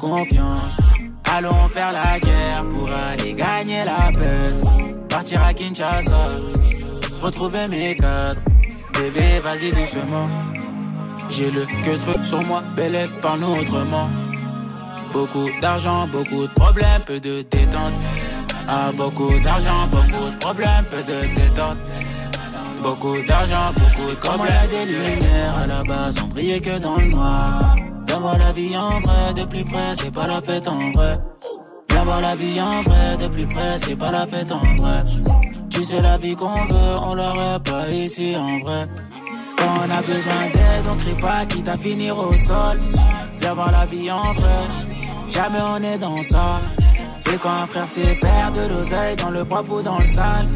confiance. Allons faire la guerre pour aller gagner la paix. Partir à Kinshasa, retrouver mes cadres. Bébé, vas-y doucement. J'ai le que truc sur moi, Bellec, parle-nous autrement. Beaucoup d'argent, beaucoup de problèmes, peu de détente. Ah, beaucoup d'argent, beaucoup de problèmes, peu de détente. Beaucoup d'argent, beaucoup de Comment y a des lumières à la base, on brillait que dans le noir. Viens voir la vie en vrai, de plus près, c'est pas la fête en vrai. Viens voir la vie en vrai, de plus près, c'est pas la fête en vrai. Tu sais la vie qu'on veut, on l'aurait pas ici en vrai. Quand on a besoin d'aide, on crie pas, quitte à finir au sol. Viens voir la vie en vrai, jamais on est dans ça. C'est quand un frère sait faire de l'oseille dans le propre ou dans le sale.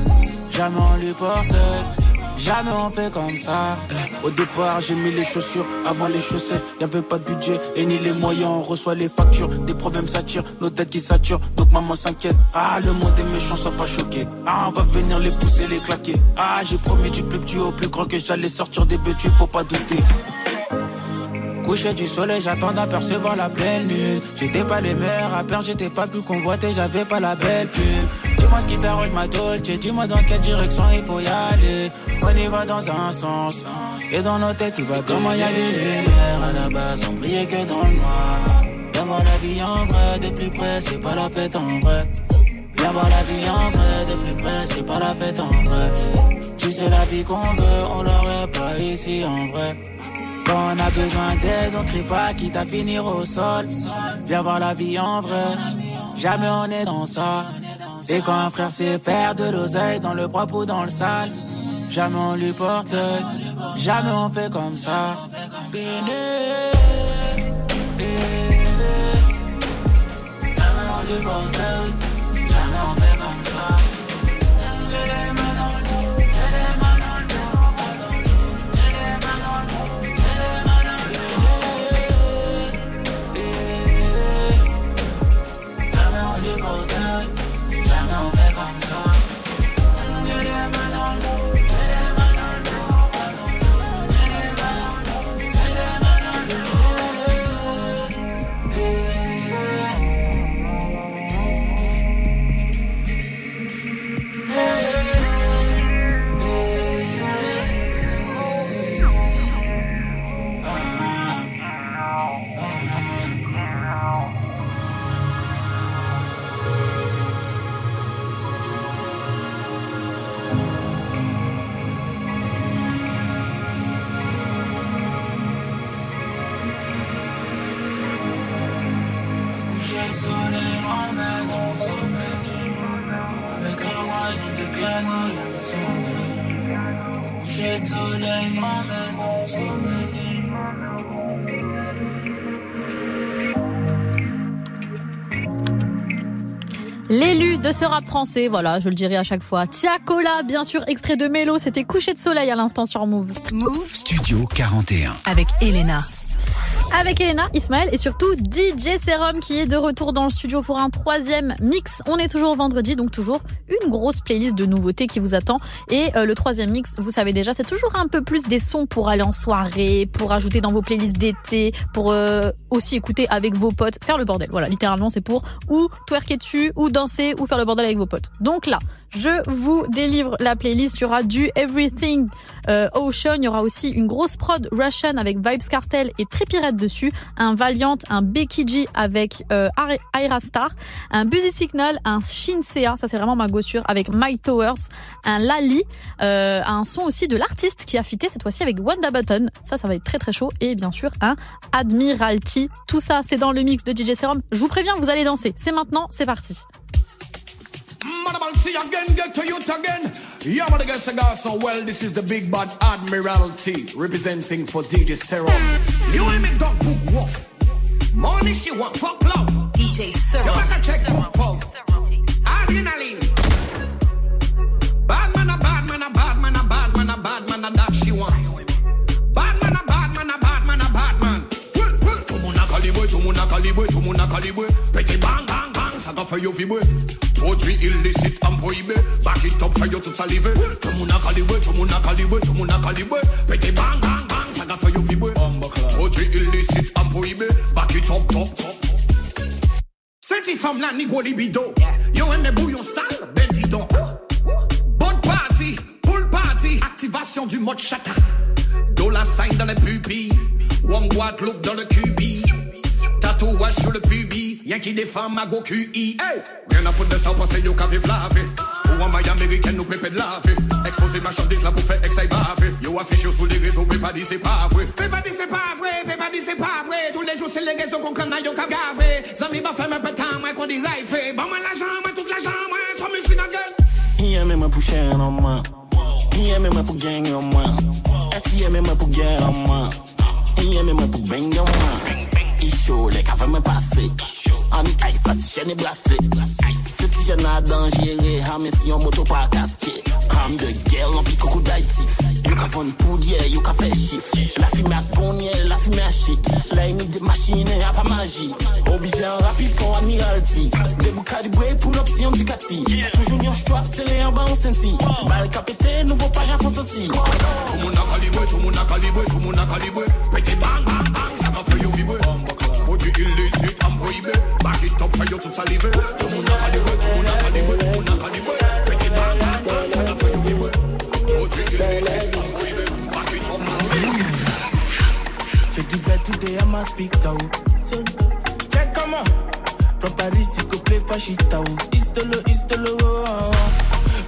Jamais on lui porte, jamais on fait comme ça. Au départ, j'ai mis les chaussures avant les chaussettes. Y'avait pas de budget et ni les moyens. On reçoit les factures, des problèmes s'attirent, nos dettes qui saturent. Donc maman s'inquiète. Ah, le monde est méchant, sois pas choqué. Ah, on va venir les pousser, les claquer. Ah, j'ai promis du plus petit au plus grand que j'allais sortir des bêtus, faut pas douter. Coucher du soleil, j'attends d'apercevoir la pleine lune. J'étais pas les meilleurs rappeurs, j'étais pas plus convoité, j'avais pas la belle plume. Dis-moi ce qui t'arrange ma dolce, dis-moi dans quelle direction il faut y aller. On y va dans un sens, et dans nos têtes, tu vois comment y a des lumières à la base, on brillait que dans le noir. Viens voir la vie en vrai, de plus près, c'est pas la fête en vrai. Viens voir la vie en vrai, de plus près, c'est pas la fête en vrai. Tu sais la vie qu'on veut, on l'aurait pas ici en vrai. Quand on a besoin d'aide, on crie pas, quitte à finir au sol. Viens voir la vie en vrai, jamais on est dans ça. Et quand un frère sait faire de l'oseille dans le propre ou dans le sale, jamais on lui porte jamais on fait comme ça. Béné, eh, du bordel. Jamais on L'élu de ce rap français, voilà, je le dirai à chaque fois. Tiakola, bien sûr, extrait de Mélo, c'était coucher de soleil à l'instant sur Move. Move Studio 41. avec Elena. Avec Elena, Ismaël et surtout DJ Serum qui est de retour dans le studio pour un troisième mix. On est toujours vendredi, donc toujours une grosse playlist de nouveautés qui vous attend. Et euh, le troisième mix, vous savez déjà, c'est toujours un peu plus des sons pour aller en soirée, pour ajouter dans vos playlists d'été, pour euh, aussi écouter avec vos potes, faire le bordel. Voilà, littéralement, c'est pour ou twerker dessus, ou danser, ou faire le bordel avec vos potes. Donc là, je vous délivre la playlist. Il y aura du Everything euh, Ocean. Il y aura aussi une grosse prod Russian avec Vibes Cartel et Trépirette dessus. Un Valiant, un Becky G avec euh, Aira Star. Un Busy Signal, un Shinsea. Ça, c'est vraiment ma gossure avec Mike Towers. Un Lali. Euh, un son aussi de l'artiste qui a fité cette fois-ci avec Wanda Button. Ça, ça va être très très chaud. Et bien sûr, un Admiralty. Tout ça, c'est dans le mix de DJ Serum. Je vous préviens, vous allez danser. C'est maintenant, c'est parti. See again, get to youth again. Yeah, man, I guess I got so well. This is the big bad Admiralty representing for DJ Serum. You and me dog book wolf. Money she want fuck love. DJ Serum. You better check book pulse. Adrenaline. Bad man, a bad man, a bad man, a bad man, a bad man, a that she want. Bad man, a bad man, a bad man, a bad man. Well, well, tout mon a calibré, tout mon a calibré, tout mon a calibré. Pété bang, bang, bang, ça qu'a fait yo vibrer. Produit illicite en prohibé. Back it up, fait yo tout salivé. Tout mon a calibré, tout mon a calibré, tout mon a calibré. Pété bang, bang, bang, ça qu'a fait yo vibrer. Produit illicite en prohibé. Back it up, top, top. Senti femme la nigro libido. Yo aime bouillon sale, ben dis donc. Bonne party, pool party, activation du mode chata. Dollar sign dans les pupilles, Wom Guadeloupe dans le cubi. Tatouage sur le pubis, y'a qui des femmes à go QI. Hey! Rien à foutre de ça, pensez yo qu'à vivre la vie. Ou en maille américaine, nous pépé de la vie. Exposer marchandise là pour faire excès bavé. Yo affiche sur les réseaux, mais pas dit c'est pas vrai. Mais pas dit c'est pas vrai, mais pas dit c'est pas vrai. Tous les jours c'est les réseaux qu'on connaît, yo qu'à gavé. Zami ba fait un peu de temps, moi qu'on dit life. Bon, moi l'argent, moi toute l'argent, moi sans musique en gueule. He aime me pour cher en moi? He aime me pour gang en moi? Est-ce aime me pour guerre en moi? He aime me pour bang en moi? Chaud, les caves me passer. En ice, ça si chaîne blasté. C'est si jeune à danger, ah, mais si on moto pas casqué. Ham de guerre, en pique coucou d'Haïti. You ka fon poudre, you ka fait chiffre. La fumée à gonnier, la fumée à chic. La mis des machines, y'a pas magie. Obligé en rapide qu'on admiralty. Des bouts calibrés pour l'option du cati. Toujours n'y strap, c'est les en bas en senti. Balle capété, nouveau page à fond sorti. Tout le monde a calibré, tout le monde a calibré, tout le monde a calibré. Pété bang, bang, bang, ça va faire yo illicite, en prohibé. Back it up, fait yo tout salivé. Tout le monde a calibré, tout le monde a calibré, tout le monde a calibré. Pété bang, bang, ça faire yo vibrer. Produit illicite, en prohibé. Back it up, Je dis ben tout est à ma speak out. Check comment From Paris, you go play fashita out. Istolo, istolo, oh, oh.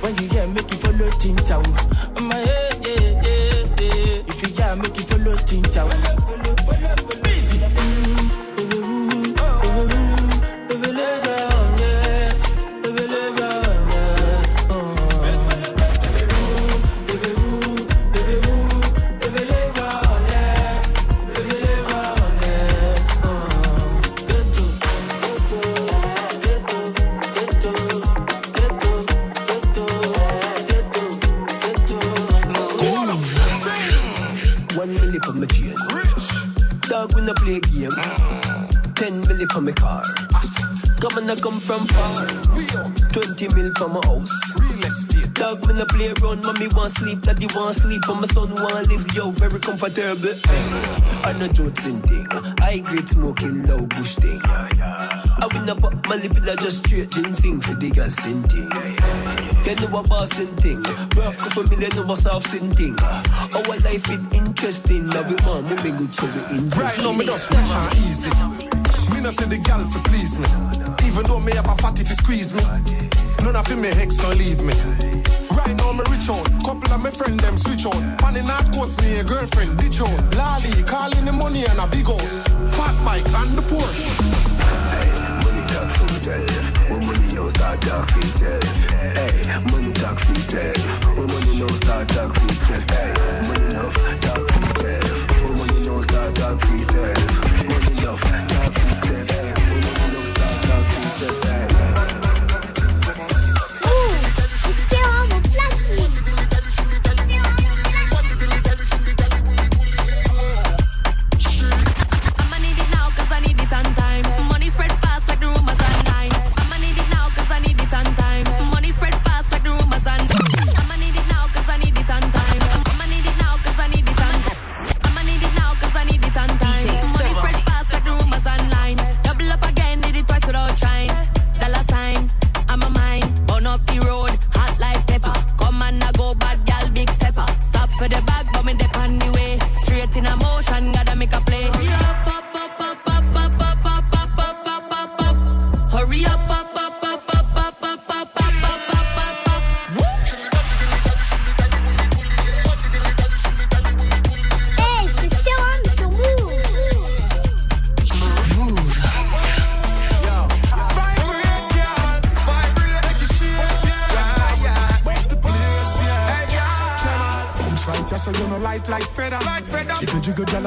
When you hear make you follow Tincha out. My yeah, yeah, yeah, yeah. If you hear make you follow Tincha out. milli for my car. Come and I come from far. 20 mil for my house. Dog, when I play around, mommy want sleep, daddy want sleep, and my son want live, yo, very comfortable. I no joking thing, I great smoking, low bush thing. I win up up my lip, I just straight gin for the girl sin thing. You know a bossing thing, rough couple million of us off sin thing. Our life is interesting, now we want moving good, so we interesting. Right now, me just easy. I say the gal for please me. Even though me have a fatty if you squeeze me. None of you me hex and leave me. Right now me rich out, couple of my friend them switch out. Panning out cost me a girlfriend, ditch out. Lolly, calling the money and a big house. Fat man.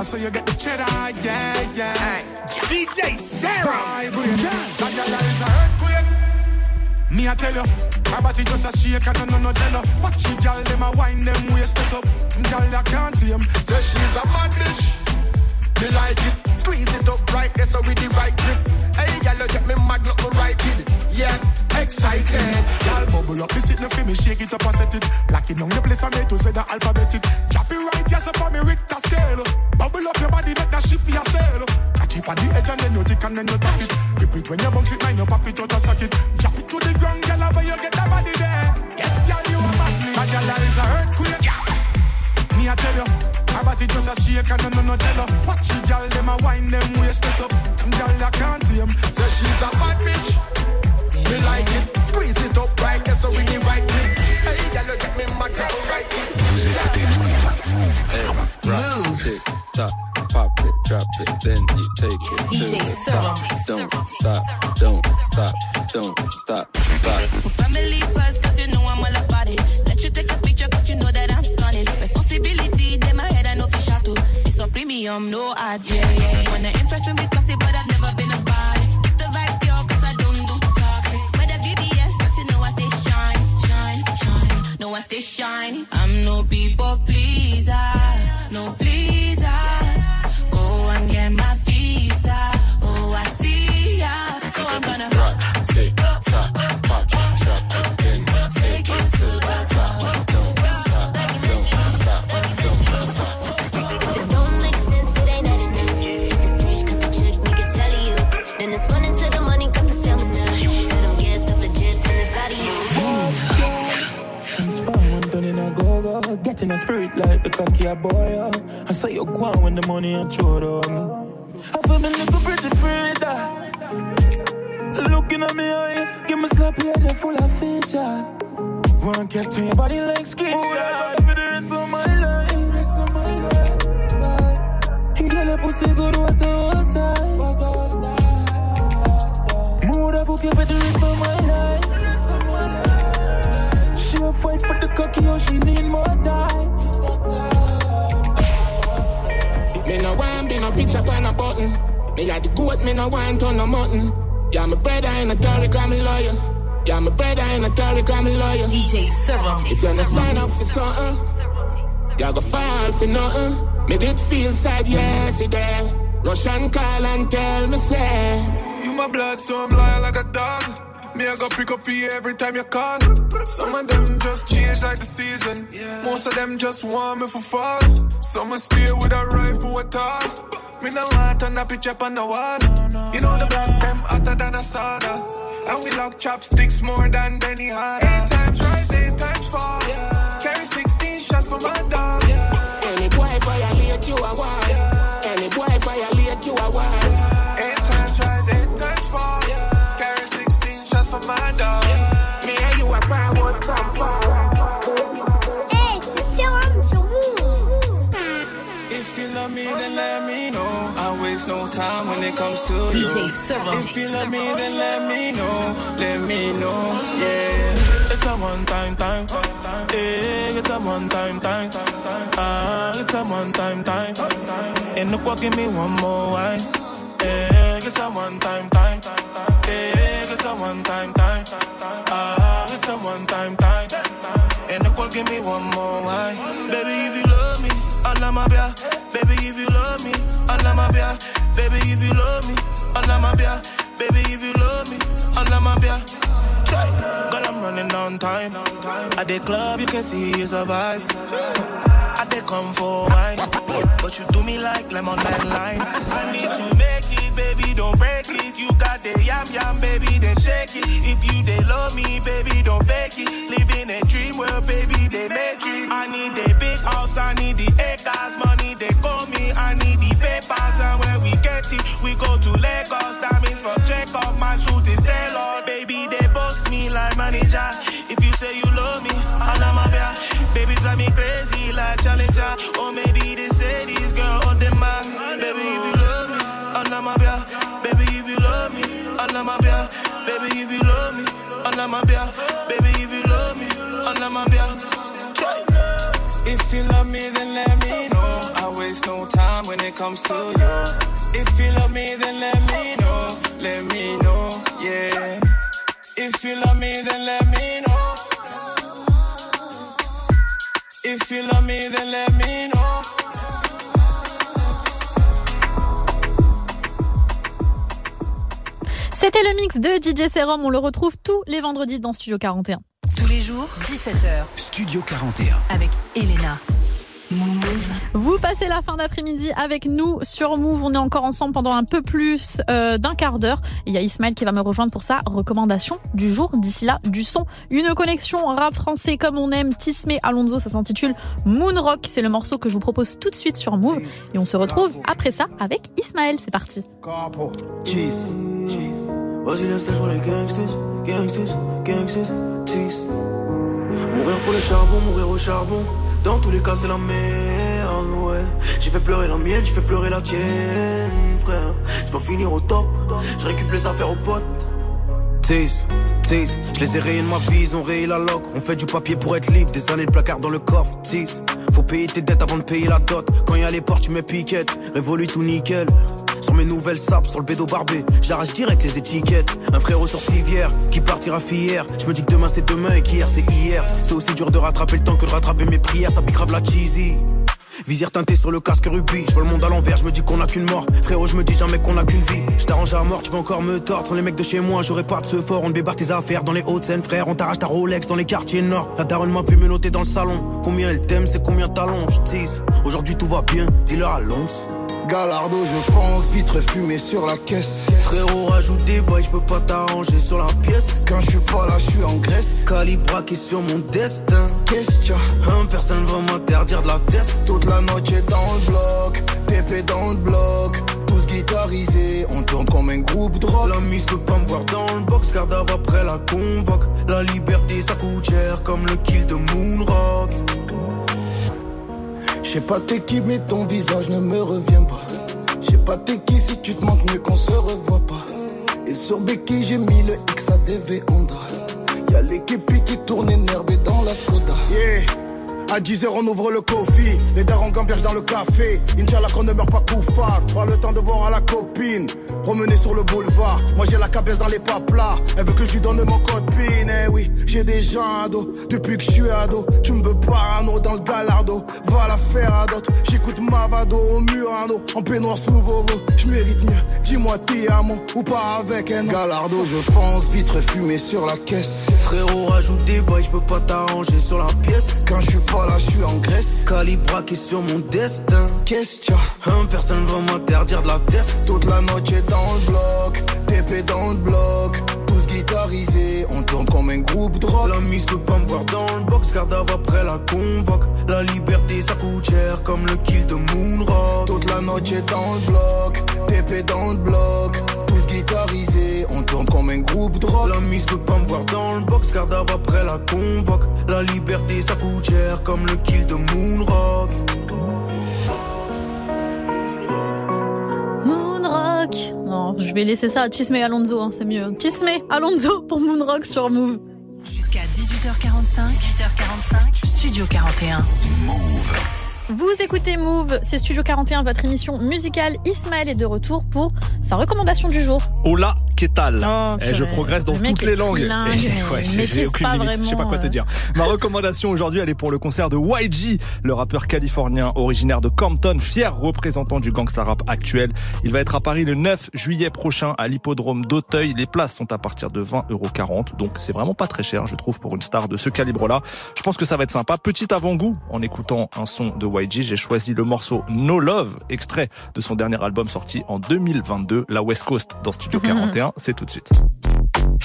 so you got so you go on when the money and throw down. I feel me looking pretty Frida. Uh. Looking at me eye, give me sloppy head full of feature. One get to your body like skin. Oh, yeah, for the rest of my life. Rest of my life. And girl, that pussy good what the whole time. What the whole time. Mood I book you for the rest of my life. She'll fight for the cocky, oh she need more time. Me no want be no picture on a button. Me had the goat, me no want on no mutton. Yeah, my brother in a Tory, I'm a lawyer. Yeah, my brother in a Tory, I'm a lawyer. DJ several, If you not sign up for something, you go fall for nothing. Me did feel sad yesterday. Russian call and tell me say. You my blood, so I'm loyal like a dog. Me, I go pick up for you every time you call. Some of them just change like the season. Most of them just want me for fall. Some will stay with a rifle at all. Me no want on a picture up on the wall. You know the black them hotter than a sauna. And we lock chopsticks more than Benny Hanna. Eight times rise, eight times fall. Carry 16 shots for my dog. No time when it comes to you. DJ Serum. If you love me, then let me know. Let me know, yeah. It's a one time time. Eh, it's a one time time. Ah, it's a one time time. And look what give me one more wine. Eh, it's a one time time. Eh, it's a one time time. Ah, it's a one time time. And look what give me one more wine. Baby, if you my bia. Baby, if you love me, Allah my bia. Baby, if you love me, Allah my bia. Baby, if you love me, Allah my bia. Girl, I'm running on time. At the club, you can see it's a vibe. I they come for wine, but you do me like lemon and lime. I need to make it, baby, don't break it. You got the yam yam, baby, then shake it. If you they love me, baby, don't fake it. Living a dream world, baby, they make it. I need the big house, I need the acres, money they call me. I need the papers, and when we get it, we go to Lagos. That means for check up, my suit is tailor, baby, they boss me like manager. If you say you love me, bad. Baby, drive me crazy like Challenger. Or maybe they say this girl on the man. Baby, if you love me, bad. Baby, if you love me, bad. Baby, if you love me, bad. Baby, if you love me. Try. If you love me, then let me waste no time when it comes to you. If you love me, then let me know. Let me know, yeah. If you love me, then let me know. If you love me, then let me know. C'était le mix de DJ Serum. On le retrouve tous les vendredis dans Studio 41. Tous les jours, 17h. Studio 41. Avec Elena. Vous passez la fin d'après-midi avec nous sur Move. On est encore ensemble pendant un peu plus euh, d'un quart d'heure. Il y a Ismaël qui va me rejoindre pour sa recommandation du jour. D'ici là, du son. Une connexion rap français comme on aime. Tismé Alonso, ça s'intitule Moonrock. C'est le morceau que je vous propose tout de suite sur Move. Et on se retrouve après ça avec Ismaël. C'est parti. Mourir pour le charbon, mourir au charbon. Dans tous les cas, c'est la merde, ouais. J'ai fait pleurer la mienne, j'ai fait pleurer la tienne, frère. Je peux finir au top, je récupère les affaires aux potes. Tease, tease, je les ai rayés de ma vie, ils ont rayé la loc. On fait du papier pour être libre, des années de placard dans le coffre, tease. Faut payer tes dettes avant de payer la dot. Quand y a les portes, tu mets piquette, révolue tout nickel. Sur mes nouvelles sapes, sur le bédo barbé, j'arrache direct les étiquettes. Un frérot sur civière qui partira fier. Je me dis que demain c'est demain et qu'hier c'est hier. C'est aussi dur de rattraper le temps que de rattraper mes prières, ça pique grave la cheesy. Visière teintée sur le casque rubis, je vois le monde à l'envers, je me dis qu'on a qu'une mort. Frérot, je me dis jamais qu'on a qu'une vie. Je t'arrange à mort, tu vas encore me tordre. Sans les mecs de chez moi, j'aurais pas de ce fort. On débarque tes affaires dans les Hauts-de-Seine, frère. On t'arrache ta Rolex dans les quartiers nord. La daronne m'a vu me noter dans le salon. Combien elle t'aime, c'est combien je tisse. Aujourd'hui tout va bien, dis-leur à l'once. Galardo, je fonce, vitre fumée sur la caisse. Frérot, rajoute des boys, je peux pas t'arranger sur la pièce. Quand je suis pas là, je suis en Grèce. Calibraqué sur mon destin. Qu'est-ce que Un personne va m'interdire de la test. Toute la noche dans le bloc, TP dans le bloc. Tous guitarisés, on tourne comme un groupe rock. La mise peut pas me voir dans le box, garde après la convoque. La liberté, ça coûte cher, comme le kill de Moonrock. Je sais pas t'es qui, mais ton visage ne me revient pas. Je sais pas t'es qui, si tu te manques mieux qu'on se revoit pas. Et sur Becky, j'ai mis le XADV Honda. Y'a l'équipe qui tourne énervé dans la Skoda. Yeah. À 10h, on ouvre le coffee. Les darons gambergent dans le café. Inch'Allah qu'on ne meurt pas couffard. Pas le temps de voir à la copine. Promener sur le boulevard. Moi, j'ai la cabesse dans les paplas. Elle veut que je lui donne mon code PIN. Eh oui, j'ai déjà un dos. Depuis que je suis ado. Tu me veux parano dans le galardo. Va la faire à d'autres. J'écoute Mavado au Murano. En peignoir sous Vovo. Je mérite mieux. Dis-moi, t'es amo ou pas avec un Galardo, je fonce. Vitre fumée sur la caisse. Frérot, rajoute des boys, je peux pas t'arranger sur la pièce. Quand je suis pas là, je suis en Grèce. Calibraqué sur mon destin. Qu'est-ce que tu Hein, personne va m'interdire de la test. Toute la noche dans le bloc, TP dans le bloc, tous guitarisés, on tourne comme un groupe rock. La mise peut pas me voir dans le box, garde après la convoque. La liberté ça coûte cher comme le kill de Moonrock. Toute la noche dans le bloc, TP dans le bloc, tous guitarisés, on tourne comme un groupe de rock. La mise peut pas me voir dans le box, garde après la convoque. La liberté ça coûte cher comme le kill de Moonrock. Moonrock. Non, je vais laisser ça à Chisme et Alonso, hein, c'est mieux. Chisme, Alonso pour Moonrock sur Move. Jusqu'à 18h45, 18h45, Studio 41. Vous écoutez Move, c'est Studio 41, votre émission musicale. Ismaël est de retour pour sa recommandation du jour. Hola, qu'est tal Oh, Eh, Je progresse dans toutes les langues. Et- mais ouais, j'ai- aucune pas limite, je sais pas vraiment, quoi te euh. dire. Ma recommandation aujourd'hui, elle est pour le concert de YG, le rappeur californien originaire de Compton, fier représentant du gangsta rap actuel. Il va être à Paris le 9 juillet prochain à l'hippodrome d'Auteuil. Les places sont à partir de 20,40 donc c'est vraiment pas très cher, je trouve, pour une star de ce calibre-là. Je pense que ça va être sympa. Petit avant-goût, en écoutant un son de YG, j'ai choisi le morceau No Love, extrait de son dernier album sorti en 2022, la West Coast, dans Studio 41. C'est tout de suite.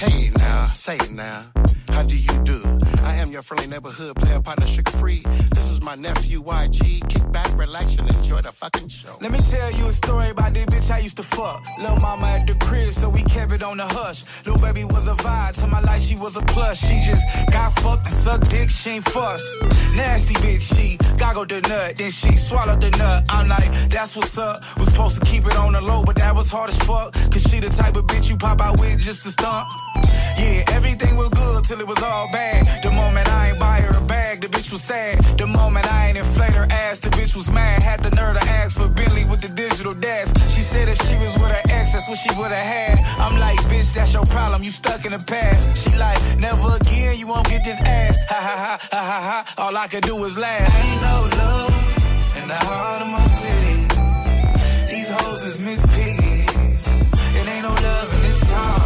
Hey now, say it now. How do you do? I am your friendly neighborhood player partner, sugar free. This is my nephew YG. Kick back, relax, and enjoy the fucking show. Let me tell you a story about this bitch I used to fuck. Lil' mama at the crib, so we kept it on the hush. Lil' baby was a vibe, to my life she was a plus. She just got fucked and sucked dick, she ain't fuss. Nasty bitch, she goggled the nut, then she swallowed the nut. I'm like, that's what's up. Was supposed to keep it on the low, but that was hard as fuck. Cause she the type of bitch you pop out with just to stump. Yeah, everything was good till it was all bad. The moment I ain't buy her a bag, the bitch was sad. The moment I ain't inflate her ass, the bitch was mad. Had the nerve to ask for Bentley with the digital dash. She said if she was with her ex, that's what she would've had. I'm like, bitch, that's your problem. You stuck in the past. She like, never again, you won't get this ass. Ha ha ha ha ha ha. All I could do was laugh. Ain't no love in the heart of my city. These hoes is Miss Piggies. It ain't no love in this town.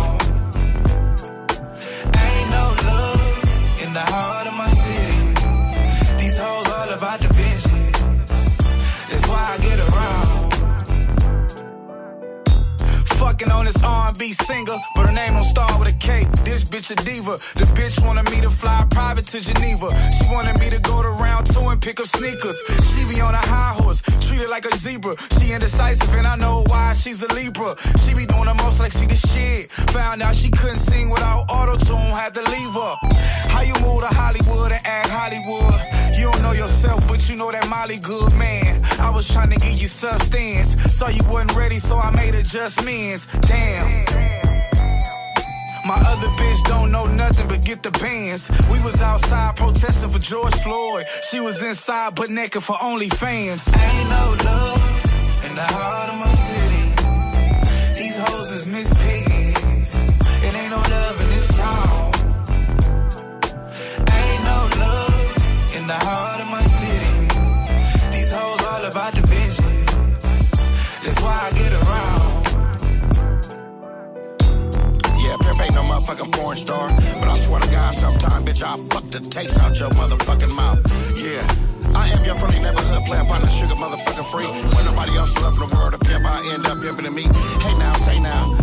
In the heart Fucking on this R&B singer, but her name don't start with a K. This bitch a diva. The bitch wanted me to fly private to Geneva. She wanted me to go to round two and pick up sneakers. She be on a high horse, treated like a zebra. She indecisive and I know why she's a Libra. She be doing the most like she the shit. Found out she couldn't sing without auto tune, had to leave her. How you move to Hollywood and act Hollywood? You don't know yourself, but you know that Molly good man. I was trying to give you substance. Saw you wasn't ready, so I made it just adjustments. Damn. My other bitch don't know nothing but get the bands. We was outside protesting for George Floyd. She was inside but naked for OnlyFans. Ain't no love in the heart of my city. Motherfucking porn star. But I swear to God, sometime, bitch, I'll fuck the taste out your motherfucking mouth. Yeah. I am your friendly neighborhood player, partner, sugar motherfucking free. When nobody else left in the world to pimp, I end up pimping to me. Hey now, say now.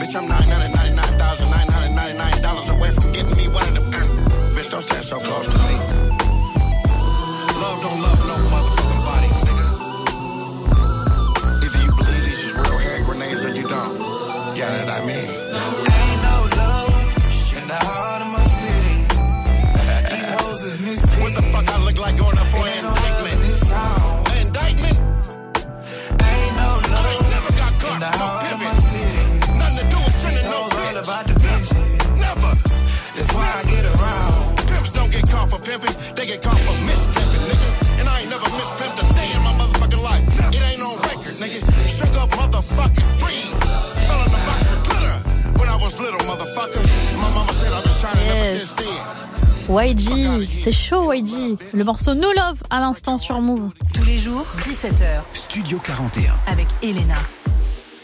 Bitch, I'm $999,999 away from getting me one of them. uh, Bitch, don't stand so close to me. Love don't love no motherfucking body, nigga. Either you believe these is real hand grenades or you don't. Yeah, that I pimping, they get caught for mispimping, nigga. And I ain't never mispimped a day in my motherfucking life. It ain't on record, nigga. Shook up motherfucking free. Fell in a box of glitter when I was little, motherfucker. My mama said I've been shining yes. ever since then. YG, c'est chaud YG. Le morceau No Love à l'instant sur Move. Tous les jours, 17h. Studio 41. Avec Elena.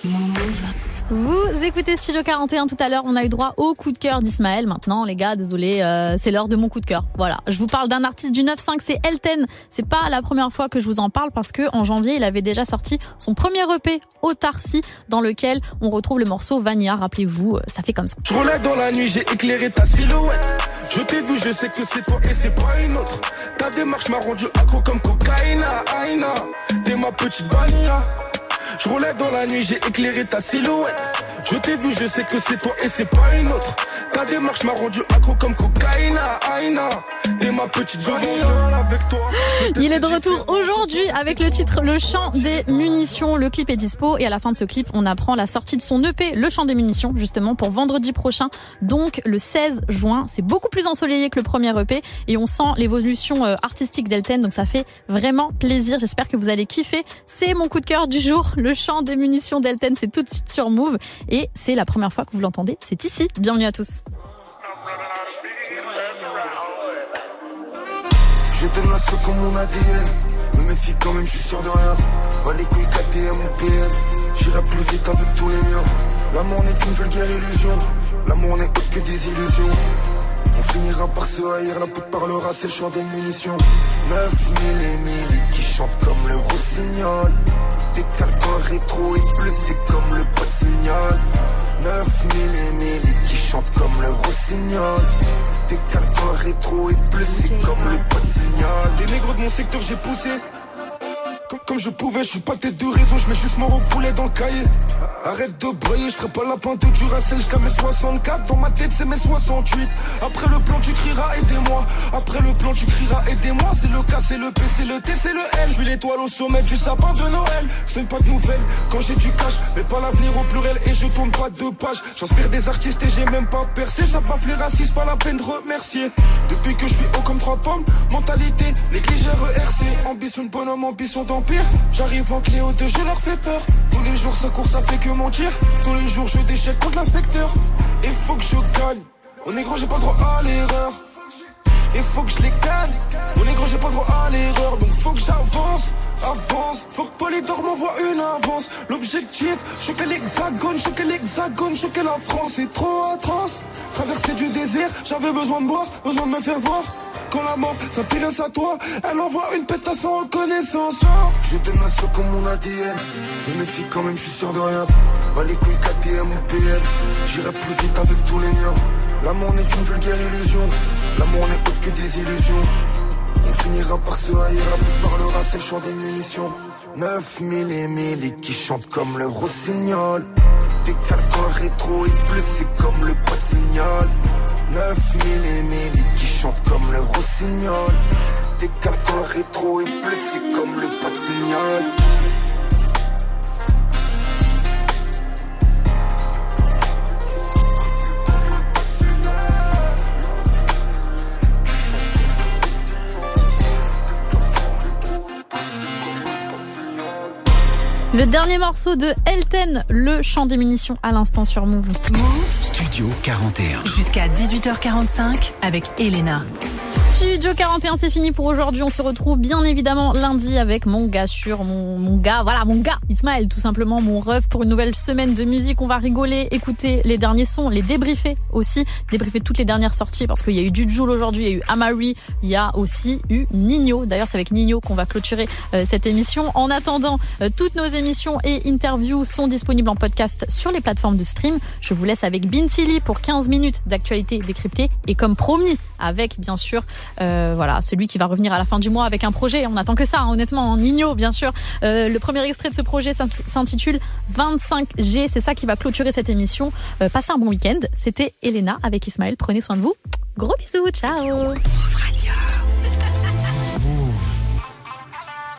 Move. Vous écoutez Studio 41 tout à l'heure, on a eu droit au coup de cœur d'Ismaël. Maintenant, les gars, désolé, euh, c'est l'heure de mon coup de cœur. Voilà, je vous parle d'un artiste du 9-5, c'est Elten. C'est pas la première fois que je vous en parle parce que en janvier, il avait déjà sorti son premier EP, Autarcie, dans lequel on retrouve le morceau Vanilla. Rappelez-vous, euh, ça fait comme ça. Je dans la nuit, j'ai éclairé ta silhouette. Je t'ai vu, je sais que c'est toi et c'est pas une autre. Ta démarche m'a rendu accro comme cocaïna, aïna. T'es ma petite vanilla. Je roulais dans la nuit, j'ai éclairé ta silhouette. Je t'ai vu, je sais que c'est toi et c'est pas une autre. Ta démarche m'a rendu accro comme cocaïna, aïna. T'es ma petite vanilla avec toi. Il est de retour aujourd'hui avec le titre Le chant des munitions. Le clip est dispo et à la fin de ce clip, on apprend la sortie de son EP, Le chant des munitions, justement pour vendredi prochain, donc le 16 juin. C'est beaucoup plus ensoleillé que le premier EP et on sent l'évolution euh, artistique d'Elten, donc ça fait vraiment plaisir. J'espère que vous allez kiffer. C'est mon coup de cœur du jour, Le chant des munitions d'Elten. C'est tout de suite sur Move et c'est la première fois que vous l'entendez. C'est ici. Bienvenue à tous. Je te nasse comme mon ADN. Me méfie quand même, je suis sûr de rien. Pas les couilles KTM ou PN. J'irai plus vite avec tous les miens. L'amour n'est qu'une vulgaire illusion. L'amour n'est autre que des illusions. On finira par se haïr, la pute parlera, c'est le chant des munitions. 9000 et 1000 qui chantent comme le rossignol. Le rétro est bleu, c'est comme le pas de signal. 9000 et 1000 qui chantent comme le rossignol. Décale le rétro est bleu, c'est comme le pas de signal. Les négros de mon secteur, j'ai poussé. Comme, je pouvais, je suis pas tête de réseau, je mets juste mon poulet dans le cahier. Arrête de brailler, je ferai pas la pointe du racel jusqu'à mes 64. Dans ma tête, c'est mes 68. Après le plan, tu crieras aidez-moi. Après le plan, tu crieras aidez-moi. C'est le K, c'est le P, c'est le T, c'est le L. Je l'étoile au sommet du sapin de Noël. Je donne pas de nouvelles quand j'ai du cash, mais pas l'avenir au pluriel. Et je tourne pas de page. J'inspire des artistes et j'ai même pas percé. Ça baffe les racistes, pas la peine de remercier. Depuis que je suis haut comme trois pommes, mentalité, négligée RERC. Ambition de bonhomme, ambition J'arrive en Cléo 2, je leur fais peur. Tous les jours, ça court, ça fait que mentir. Tous les jours, je déchète contre l'inspecteur. Et faut que je gagne. Au négro, j'ai pas droit à l'erreur. Et faut que je les gagne. Au négro, j'ai pas droit à l'erreur. Donc faut que j'avance, avance. Faut que Polydor m'envoie une avance. L'objectif, choquer l'hexagone, choquer l'hexagone, choquer la France. C'est trop atroce. Traverser du désert, j'avais besoin de boire, besoin de me faire voir. Quand la mort s'intéresse à toi, elle envoie une pétasse sans reconnaissance. Je te nasse comme mon ADN. Mais méfie quand même, je suis sûr de rien. Pas les couilles KTM ou PN. J'irai plus vite avec tous les miens. L'amour n'est qu'une vulgaire illusion. L'amour n'est autre que des illusions. On finira par se haïr, la pute parlera, c'est le chant des munitions. 9000 et 1000 qui chantent comme le rossignol. Décale quand le rétro est bleu, c'est comme le pas de signal. 9000 et 1000 qui chantent comme le rossignol. Décale quand le rétro est bleu, c'est comme le pas de signal. Le dernier morceau de Elten, le chant des munitions à l'instant sur Move. Studio 41. Jusqu'à 18h45 avec Elena. Studio 41, c'est fini pour aujourd'hui. On se retrouve bien évidemment lundi avec mon gars sur mon, mon gars, voilà mon gars, Ismaël, tout simplement mon ref pour une nouvelle semaine de musique. On va rigoler, écouter les derniers sons, les débriefer aussi, débriefer toutes les dernières sorties parce qu'il y a eu du Joule aujourd'hui, il y a eu Amari, il y a aussi eu Nino. D'ailleurs, c'est avec Nino qu'on va clôturer euh, cette émission. En attendant, euh, toutes nos émissions et interviews sont disponibles en podcast sur les plateformes de stream. Je vous laisse avec Bintili pour 15 minutes d'actualité décryptée et comme promis, avec bien sûr euh, voilà, celui qui va revenir à la fin du mois avec un projet. On attend que ça, hein, honnêtement. En Nino, bien sûr. Euh, le premier extrait de ce projet s'intitule 25G. C'est ça qui va clôturer cette émission. Euh, passez un bon week-end. C'était Elena avec Ismaël. Prenez soin de vous. Gros bisous. Ciao.